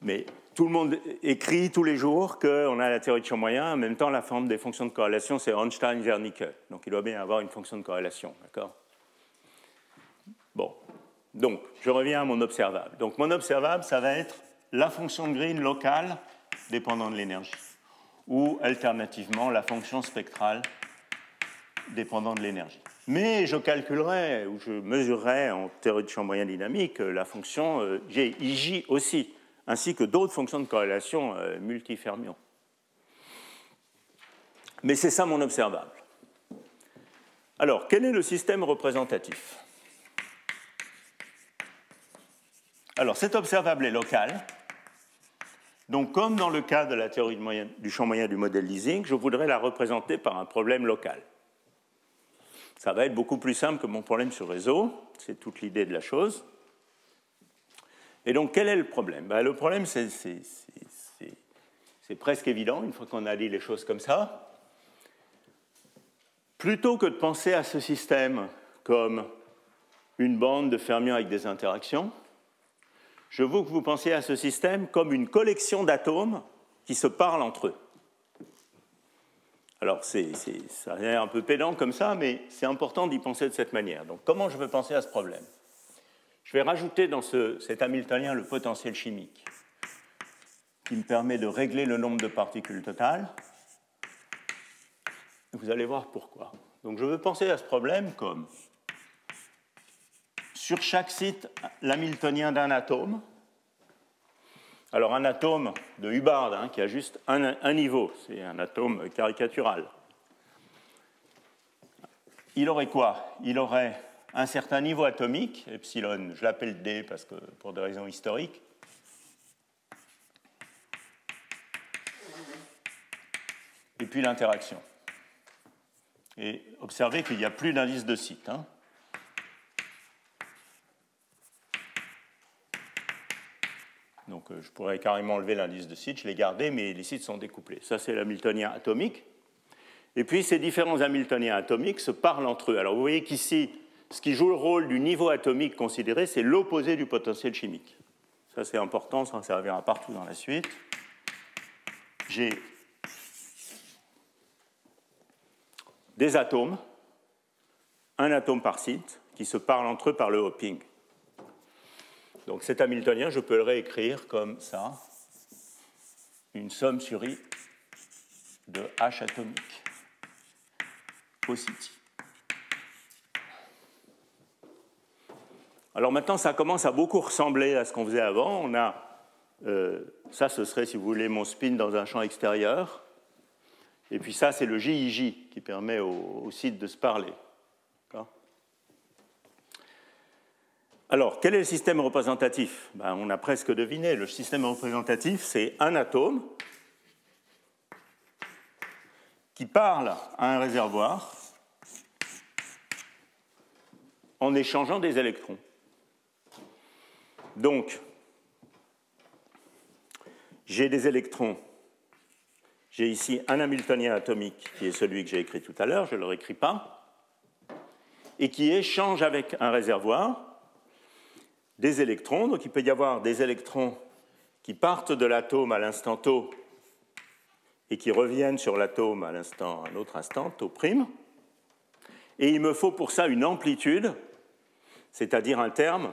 Mais tout le monde écrit tous les jours qu'on a la théorie de champ moyen, en même temps la forme des fonctions de corrélation c'est Einstein-Wernicke. Donc il doit bien avoir une fonction de corrélation, d'accord? Donc, je reviens à mon observable. Donc, mon observable, ça va être la fonction de Green locale dépendant de l'énergie, ou alternativement la fonction spectrale dépendant de l'énergie. Mais je calculerai ou je mesurerai en théorie de champ moyen dynamique la fonction euh, GIJ aussi, ainsi que d'autres fonctions de corrélation euh, multifermions. Mais c'est ça mon observable. Alors, quel est le système représentatif? Alors cet observable est local. Donc comme dans le cas de la théorie du champ moyen du modèle leasing, je voudrais la représenter par un problème local. Ça va être beaucoup plus simple que mon problème sur réseau, c'est toute l'idée de la chose. Et donc quel est le problème? Ben, Le problème, c'est presque évident une fois qu'on a dit les choses comme ça. Plutôt que de penser à ce système comme une bande de fermions avec des interactions, je veux que vous pensiez à ce système comme une collection d'atomes qui se parlent entre eux. Alors, ça a l'air un peu pédant comme ça, mais c'est important d'y penser de cette manière. Donc, comment je veux penser à ce problème? Je vais rajouter dans cet Hamiltonien le potentiel chimique, qui me permet de régler le nombre de particules totales. Vous allez voir pourquoi. Donc, je veux penser à ce problème comme sur chaque site l'hamiltonien d'un atome. Alors un atome de Hubbard hein, qui a juste un, niveau, c'est un atome caricatural. Il aurait quoi? Il aurait un certain niveau atomique, epsilon, je l'appelle D parce que pour des raisons historiques. et puis l'interaction. Et observez qu'il n'y a plus d'indice de site. Hein. Euh, je pourrais carrément enlever l'indice de site, je l'ai gardé, mais les sites sont découplés. Ça, c'est l'hamiltonien atomique. Et puis ces différents hamiltoniens atomiques se parlent entre eux. Alors vous voyez qu'ici, ce qui joue le rôle du niveau atomique considéré, c'est l'opposé du potentiel chimique. Ça, c'est important, ça servira partout dans la suite. J'ai des atomes, un atome par site, qui se parlent entre eux par le hopping. Donc cet hamiltonien, je peux le réécrire comme ça, une somme sur I de H atomique City. Alors maintenant, ça commence à beaucoup ressembler à ce qu'on faisait avant. On a, euh, ça, ce serait, si vous voulez, mon spin dans un champ extérieur. Et puis ça, c'est le JIJ qui permet au, au site de se parler. Alors, quel est le système représentatif? Ben, On a presque deviné. Le système représentatif, c'est un atome qui parle à un réservoir en échangeant des électrons. Donc, j'ai des électrons. J'ai ici un Hamiltonien atomique qui est celui que j'ai écrit tout à l'heure, je ne le réécris pas, et qui échange avec un réservoir des électrons. Donc il peut y avoir des électrons qui partent de l'atome à l'instant tau et qui reviennent sur l'atome à l'instant, un autre instant, tau prime. Et il me faut pour ça une amplitude, c'est-à-dire un terme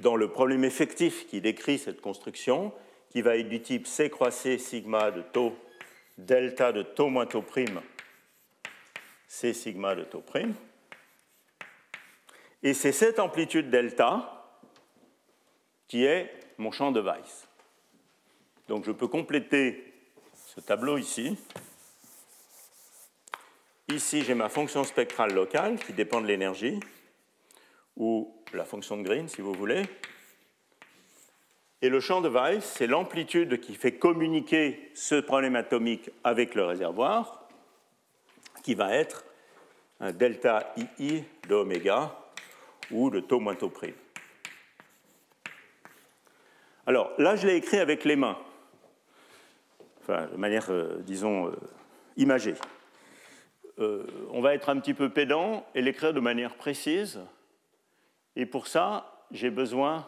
dans le problème effectif qui décrit cette construction, qui va être du type C croisé sigma de tau delta de tau moins tau prime, C sigma de tau prime. Et c'est cette amplitude delta qui est mon champ de Weiss. Donc je peux compléter ce tableau ici. Ici, j'ai ma fonction spectrale locale qui dépend de l'énergie, ou la fonction de Green, si vous voulez. Et le champ de Weiss, c'est l'amplitude qui fait communiquer ce problème atomique avec le réservoir, qui va être un delta II de oméga ou le taux moins taux prime. Alors là, je l'ai écrit avec les mains, enfin de manière, euh, disons, euh, imagée. Euh, on va être un petit peu pédant et l'écrire de manière précise. Et pour ça, j'ai besoin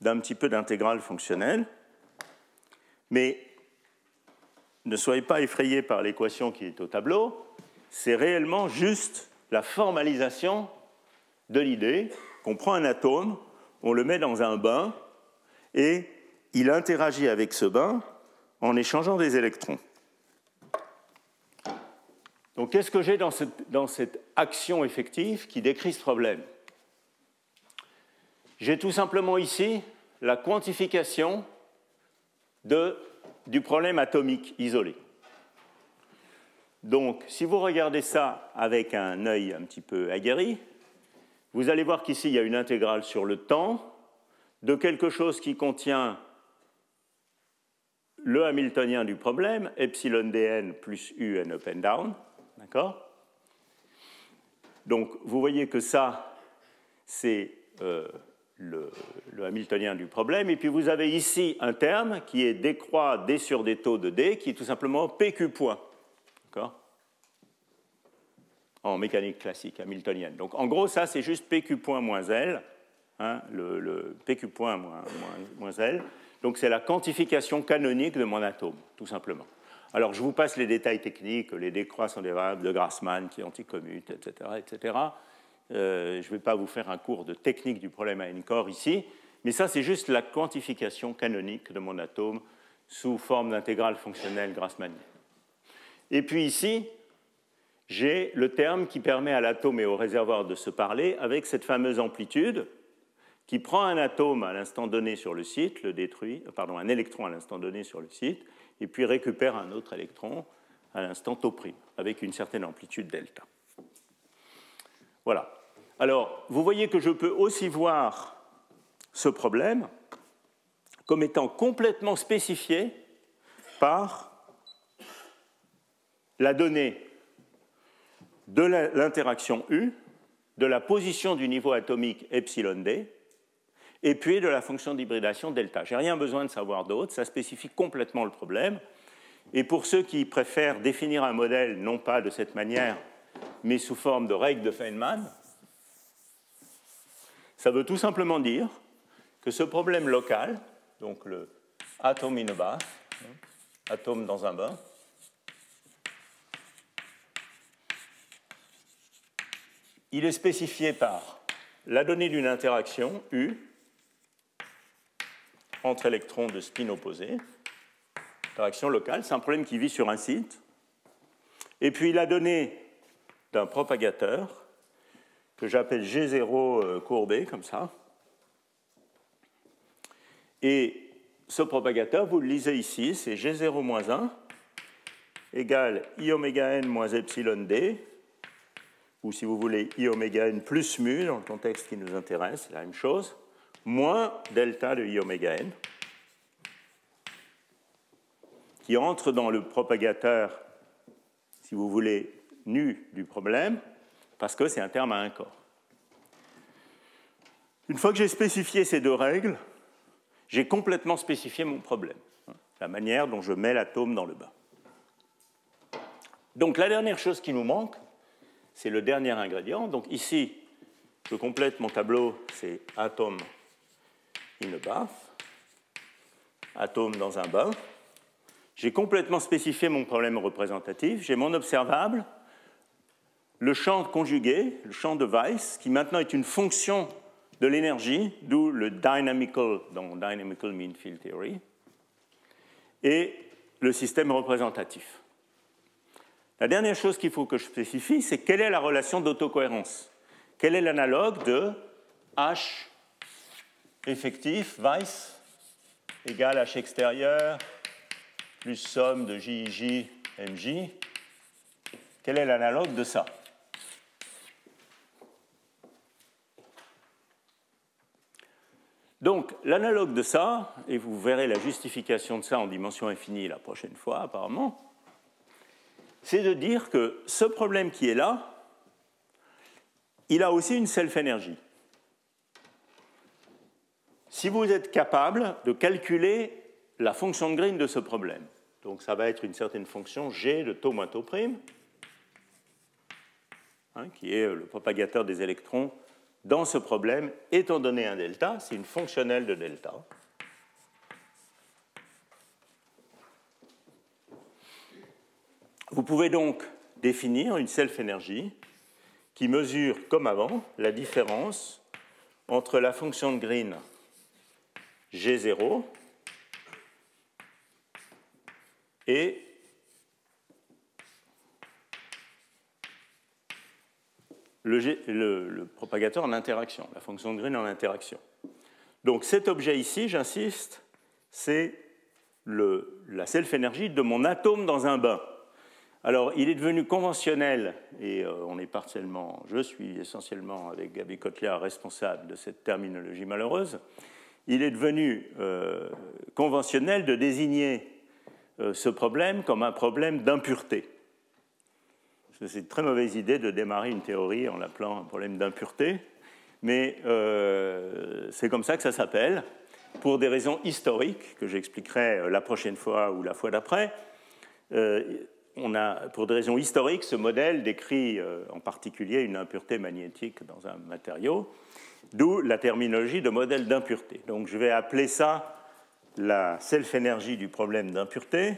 d'un petit peu d'intégrale fonctionnelle. Mais ne soyez pas effrayés par l'équation qui est au tableau. C'est réellement juste la formalisation de l'idée qu'on prend un atome, on le met dans un bain et il interagit avec ce bain en échangeant des électrons. Donc qu'est-ce que j'ai dans cette, action effective qui décrit ce problème? J'ai tout simplement ici la quantification du problème atomique isolé. Donc si vous regardez ça avec un œil un petit peu aguerri, vous allez voir qu'ici, il y a une intégrale sur le temps de quelque chose qui contient le hamiltonien du problème, epsilon dn plus un up and down. D'accord? Donc, vous voyez que ça, c'est euh, le, hamiltonien du problème. Et puis, vous avez ici un terme qui est d croix d sur des taux de d, qui est tout simplement pq. D'accord en mécanique classique hamiltonienne. Donc en gros, ça c'est juste PQ point moins L, hein, le, PQ point moins, L. Donc c'est la quantification canonique de mon atome, tout simplement. Alors je vous passe les détails techniques, les décroix sont des variables de Grassmann qui anticommutent, etc. etc. Euh, je ne vais pas vous faire un cours de technique du problème à N-corps ici, mais ça c'est juste la quantification canonique de mon atome sous forme d'intégrale fonctionnelle grassmannienne. Et puis ici, j'ai le terme qui permet à l'atome et au réservoir de se parler avec cette fameuse amplitude qui prend un atome à l'instant donné sur le site, le détruit, euh, pardon, un électron à l'instant donné sur le site, et puis récupère un autre électron à l'instant tau prime, avec une certaine amplitude delta. Voilà. Alors, vous voyez que je peux aussi voir ce problème comme étant complètement spécifié par la donnée de l'interaction U, de la position du niveau atomique epsilon d, et puis de la fonction d'hybridation delta. J'ai rien besoin de savoir d'autre, ça spécifie complètement le problème. Et pour ceux qui préfèrent définir un modèle non pas de cette manière, mais sous forme de règle de Feynman, ça veut tout simplement dire que ce problème local, donc le atome in a bath, hein, atome dans un bain, il est spécifié par la donnée d'une interaction U entre électrons de spin opposé, interaction locale, c'est un problème qui vit sur un site, et puis la donnée d'un propagateur que j'appelle G0 euh, courbé, comme ça. Et ce propagateur, vous le lisez ici, c'est G0-1 égale I oméga n moins epsilon d, ou si vous voulez I oméga n plus mu dans le contexte qui nous intéresse, c'est la même chose, moins delta de I oméga n, qui entre dans le propagateur, si vous voulez, nu du problème, parce que c'est un terme à un corps. Une fois que j'ai spécifié ces deux règles, j'ai complètement spécifié mon problème, la manière dont je mets l'atome dans le bas. Donc la dernière chose qui nous manque, c'est le dernier ingrédient. Donc ici, je complète mon tableau, c'est atome in a bath, atome dans un bain. J'ai complètement spécifié mon problème représentatif, j'ai mon observable, le champ conjugué, le champ de Weiss, qui maintenant est une fonction de l'énergie, d'où le dynamical dans Dynamical Mean Field Theory, et le système représentatif. La dernière chose qu'il faut que je spécifie, c'est quelle est la relation d'autocohérence? Quel est l'analogue de H effectif, Weiss, égale H extérieur, plus somme de JIJ, MJ. Quel est l'analogue de ça? Donc, l'analogue de ça, et vous verrez la justification de ça en dimension infinie la prochaine fois apparemment, c'est de dire que ce problème qui est là, il a aussi une self-énergie. Si vous êtes capable de calculer la fonction de Green de ce problème, donc ça va être une certaine fonction G de taux moins taux prime, hein, qui est le propagateur des électrons dans ce problème, étant donné un delta, c'est une fonctionnelle de delta. Vous pouvez donc définir une self-énergie qui mesure, comme avant, la différence entre la fonction de Green G0 et le, propagateur en interaction, la fonction de Green en interaction. Donc cet objet ici, j'insiste, c'est la self-énergie de mon atome dans un bain. Alors, il est devenu conventionnel, et euh, on est partiellement, je suis essentiellement avec Gabi Kotler responsable de cette terminologie malheureuse, il est devenu euh, conventionnel de désigner euh, ce problème comme un problème d'impureté. C'est une très mauvaise idée de démarrer une théorie en l'appelant un problème d'impureté, mais c'est comme ça que ça s'appelle, pour des raisons historiques que j'expliquerai la prochaine fois ou la fois d'après. Euh, on a, pour des raisons historiques, ce modèle décrit en particulier une impureté magnétique dans un matériau, d'où la terminologie de modèle d'impureté. Donc je vais appeler ça la self-énergie du problème d'impureté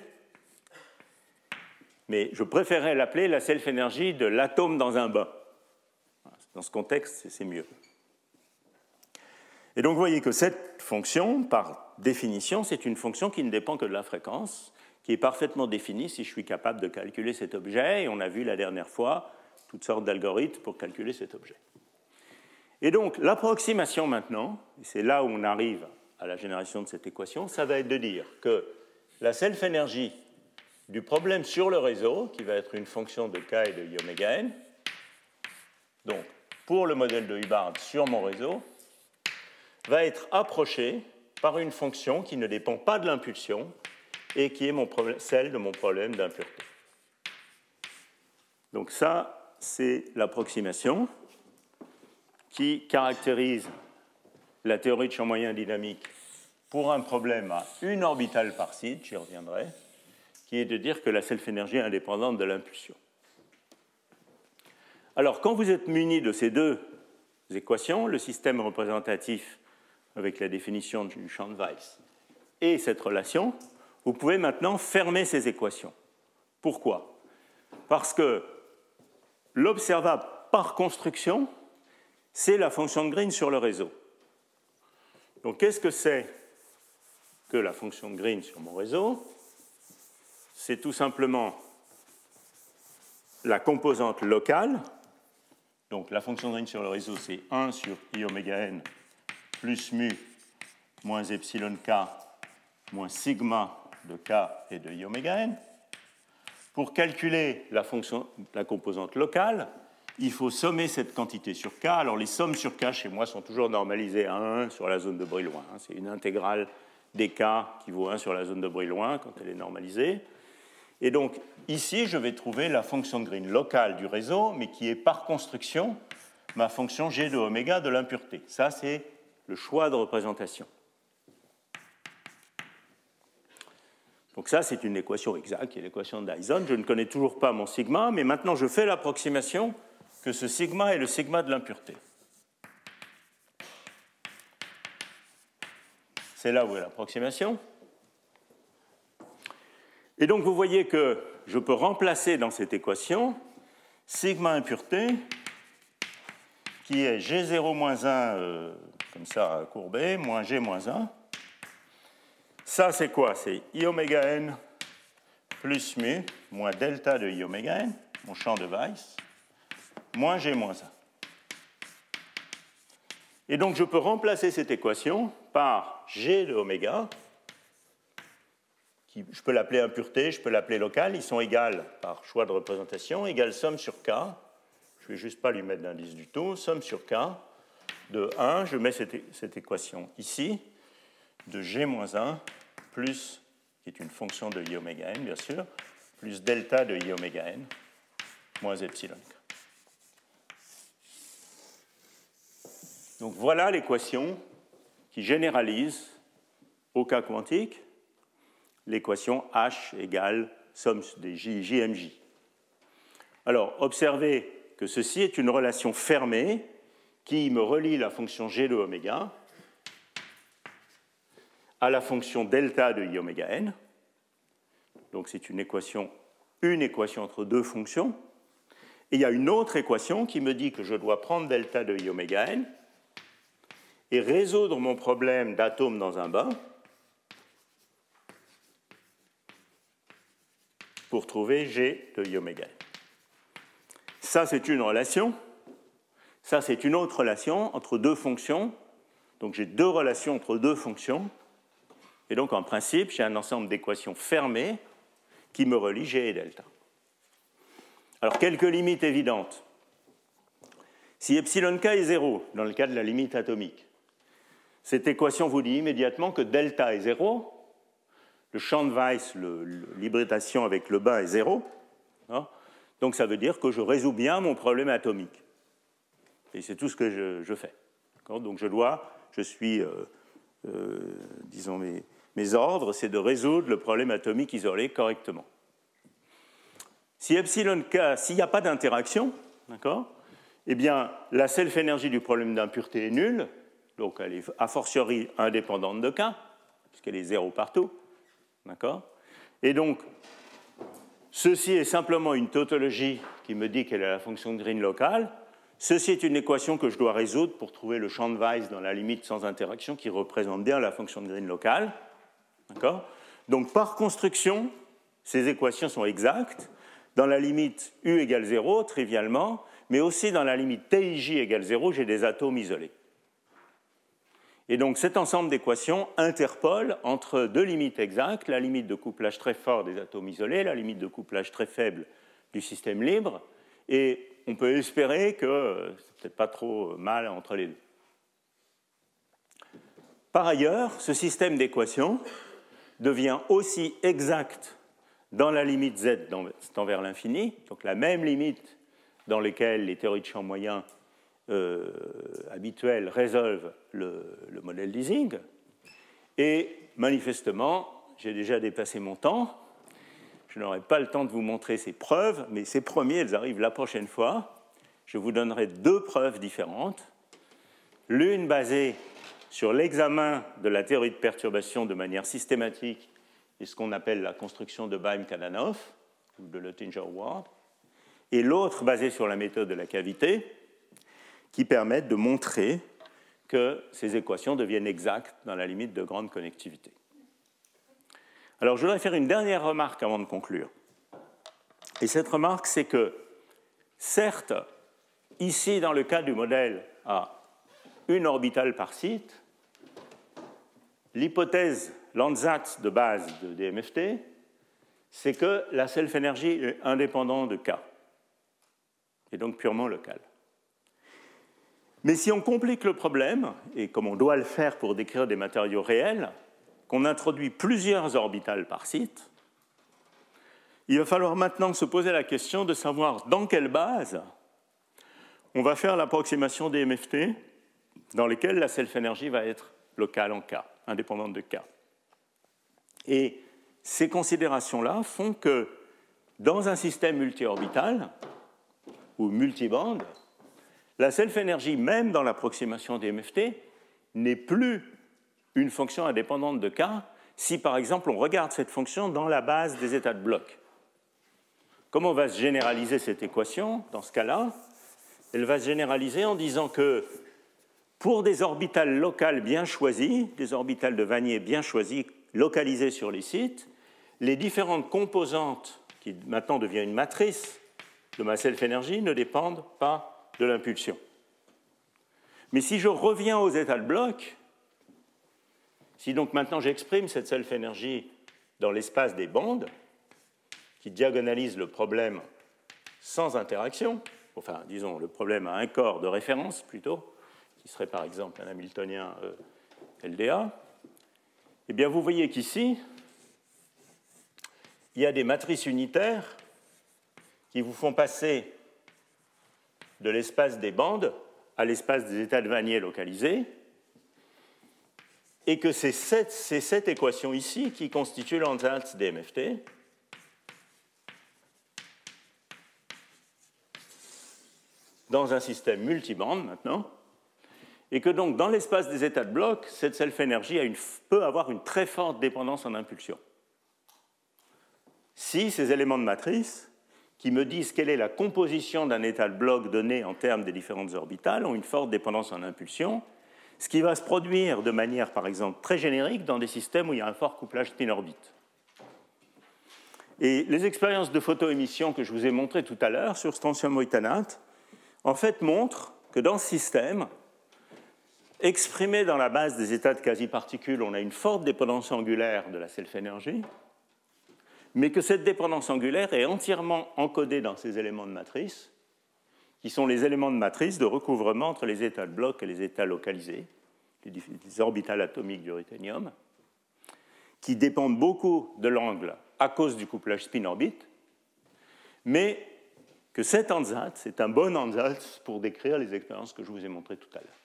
mais je préférerais l'appeler la self-énergie de l'atome dans un bain. Dans ce contexte, c'est mieux. Et donc vous voyez que cette fonction, par définition, c'est une fonction qui ne dépend que de la fréquence, qui est parfaitement définie si je suis capable de calculer cet objet, et on a vu la dernière fois toutes sortes d'algorithmes pour calculer cet objet. Et donc l'approximation maintenant, et c'est là où on arrive à la génération de cette équation, ça va être de dire que la self-énergie du problème sur le réseau, qui va être une fonction de k et de i n. Donc, pour le modèle de Hubbard sur mon réseau, va être approché par une fonction qui ne dépend pas de l'impulsion et qui est celle de mon problème d'impureté. Donc ça, c'est l'approximation qui caractérise la théorie de champ moyen dynamique pour un problème à une orbitale par site, j'y reviendrai, qui est de dire que la self-énergie est indépendante de l'impulsion. Alors, quand vous êtes muni de ces deux équations, le système représentatif avec la définition du champ de Weiss et cette relation, vous pouvez maintenant fermer ces équations. Pourquoi? Parce que l'observable par construction, c'est la fonction de Green sur le réseau. Donc qu'est-ce que c'est que la fonction de Green sur mon réseau? C'est tout simplement la composante locale. Donc la fonction de Green sur le réseau, c'est 1 sur i oméga n plus mu moins epsilon k moins sigma de k et de i oméga n. Pour calculer la, fonction, la composante locale, il faut sommer cette quantité sur K. Alors les sommes sur K chez moi sont toujours normalisées à 1 sur la zone de Brillouin. C'est une intégrale des K qui vaut 1 sur la zone de Brillouin quand elle est normalisée. Et donc ici, je vais trouver la fonction de Green locale du réseau, mais qui est par construction ma fonction G de oméga de l'impureté. Ça, c'est le choix de représentation. Donc ça, c'est une équation exacte, qui est l'équation de Dyson. Je ne connais toujours pas mon sigma, mais maintenant je fais l'approximation que ce sigma est le sigma de l'impureté. C'est là où est l'approximation. Et donc vous voyez que je peux remplacer dans cette équation sigma impureté, qui est G0 moins 1, euh, comme ça courbé, moins G moins 1. Ça c'est quoi? C'est I oméga n plus mu moins delta de I oméga n, mon champ de Weiss moins G moins 1. Et donc je peux remplacer cette équation par G de oméga, je peux l'appeler impureté, je peux l'appeler locale, ils sont égales par choix de représentation, égale somme sur K, je ne vais juste pas lui mettre d'indice du tout, somme sur K de 1, je mets cette équation ici, de G moins 1 plus, qui est une fonction de I oméga n bien sûr, plus delta de I oméga n moins epsilon. Donc voilà l'équation qui généralise au cas quantique l'équation H égale somme des J, JMJ. Alors, observez que ceci est une relation fermée qui me relie la fonction G de oméga à la fonction delta de I oméga n. Donc c'est une équation, entre deux fonctions. Et il y a une autre équation qui me dit que je dois prendre delta de I oméga n et résoudre mon problème d'atome dans un bain pour trouver G de I oméga. Ça, c'est une relation. Ça, c'est une autre relation entre deux fonctions. Donc j'ai deux relations entre deux fonctions. Et donc, en principe, j'ai un ensemble d'équations fermées qui me relient G et delta. Alors, quelques limites évidentes. Si epsilon k est zéro, dans le cas de la limite atomique, cette équation vous dit immédiatement que delta est zéro, le champ de Weiss, l'hybridation avec le bas est zéro. Hein. donc ça veut dire que je résous bien mon problème atomique. Et c'est tout ce que je, fais. Donc je dois, je suis, euh, euh, disons, mes, mes ordres, c'est de résoudre le problème atomique isolé correctement. Si epsilon k, s'il n'y a pas d'interaction, d'accord, eh bien la self-énergie du problème d'impureté est nulle, donc elle est a fortiori indépendante de K, puisqu'elle est zéro partout. D'accord Et donc, ceci est simplement une tautologie qui me dit quelle est la fonction de Green locale. Ceci est une équation que je dois résoudre pour trouver le champ de Weiss dans la limite sans interaction qui représente bien la fonction de Green locale. Donc, par construction, ces équations sont exactes. Dans la limite U égale 0, trivialement, mais aussi dans la limite TIJ égale 0, j'ai des atomes isolés. Et donc cet ensemble d'équations interpole entre deux limites exactes, la limite de couplage très fort des atomes isolés, la limite de couplage très faible du système libre, et on peut espérer que c'est peut-être pas trop mal entre les deux. Par ailleurs, ce système d'équations devient aussi exact dans la limite z tend vers l'infini, donc la même limite dans laquelle les théories de champ moyen euh, habituelles résolvent le, le modèle d'Ising. Et manifestement, j'ai déjà dépassé mon temps. Je n'aurai pas le temps de vous montrer ces preuves, mais ces premiers, elles arrivent la prochaine fois. Je vous donnerai deux preuves différentes. L'une basée sur l'examen de la théorie de perturbation de manière systématique et ce qu'on appelle la construction de Baim-Kadanoff ou de Luttinger-Ward, et l'autre basée sur la méthode de la cavité, qui permettent de montrer que ces équations deviennent exactes dans la limite de grande connectivité. Alors je voudrais faire une dernière remarque avant de conclure. Et cette remarque, c'est que, certes, ici, dans le cas du modèle à une orbitale par site, l'hypothèse Landsat de base de DMFT, c'est que la self-énergie est indépendante de K, et donc purement locale. Mais si on complique le problème, et comme on doit le faire pour décrire des matériaux réels, qu'on introduit plusieurs orbitales par site, il va falloir maintenant se poser la question de savoir dans quelle base on va faire l'approximation des MFT dans lesquelles la self-énergie va être locale en K, indépendante de K. Et ces considérations-là font que dans un système multiorbital ou multibande, la self-énergie, même dans l'approximation des MFT, n'est plus une fonction indépendante de K si, par exemple, on regarde cette fonction dans la base des états de bloc. Comment va se généraliser cette équation dans ce cas-là? Elle va se généraliser en disant que pour des orbitales locales bien choisies, des orbitales de Vanier bien choisies, localisées sur les sites, les différentes composantes, qui maintenant deviennent une matrice de ma self-énergie, ne dépendent pas de l'impulsion. Mais si je reviens aux états de bloc, si donc maintenant j'exprime cette self-énergie dans l'espace des bandes, qui diagonalise le problème sans interaction, enfin disons le problème à un corps de référence plutôt, qui serait par exemple un Hamiltonien euh, LDA, eh bien vous voyez qu'ici, il y a des matrices unitaires qui vous font passer de l'espace des bandes à l'espace des états de Vanier localisés, et que c'est cette, équation ici qui constitue l'enceinte des MFT. dans un système multibande maintenant, et que donc dans l'espace des états de bloc, cette self-énergie peut avoir une très forte dépendance en impulsion. Si ces éléments de matrice, qui me disent quelle est la composition d'un état de bloc donné en termes des différentes orbitales, ont une forte dépendance en impulsion, ce qui va se produire de manière, par exemple, très générique dans des systèmes où il y a un fort couplage spin-orbite. Et les expériences de photoémission que je vous ai montrées tout à l'heure sur strontium moïtanate, en fait, montrent que dans ce système, exprimé dans la base des états de quasi-particules, on a une forte dépendance angulaire de la self-énergie, mais que cette dépendance angulaire est entièrement encodée dans ces éléments de matrice, qui sont les éléments de matrice de recouvrement entre les états de bloc et les états localisés, les orbitales atomiques du ruthénium, qui dépendent beaucoup de l'angle à cause du couplage spin-orbite, mais que cet ansatz, c'est un bon ansatz pour décrire les expériences que je vous ai montrées tout à l'heure.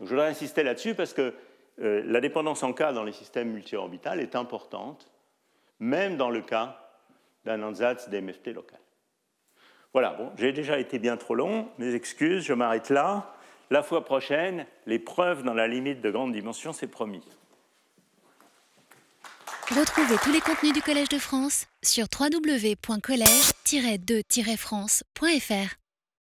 Je voudrais insister là-dessus parce que euh, la dépendance en K dans les systèmes multi-orbitales est importante, même dans le cas d'un ansatz d'MFT local. Voilà, bon, j'ai déjà été bien trop long, mes excuses, je m'arrête là. La fois prochaine, les preuves dans la limite de grande dimension, c'est promis. Retrouvez tous les contenus du Collège de France sur www.colège-2-france.fr.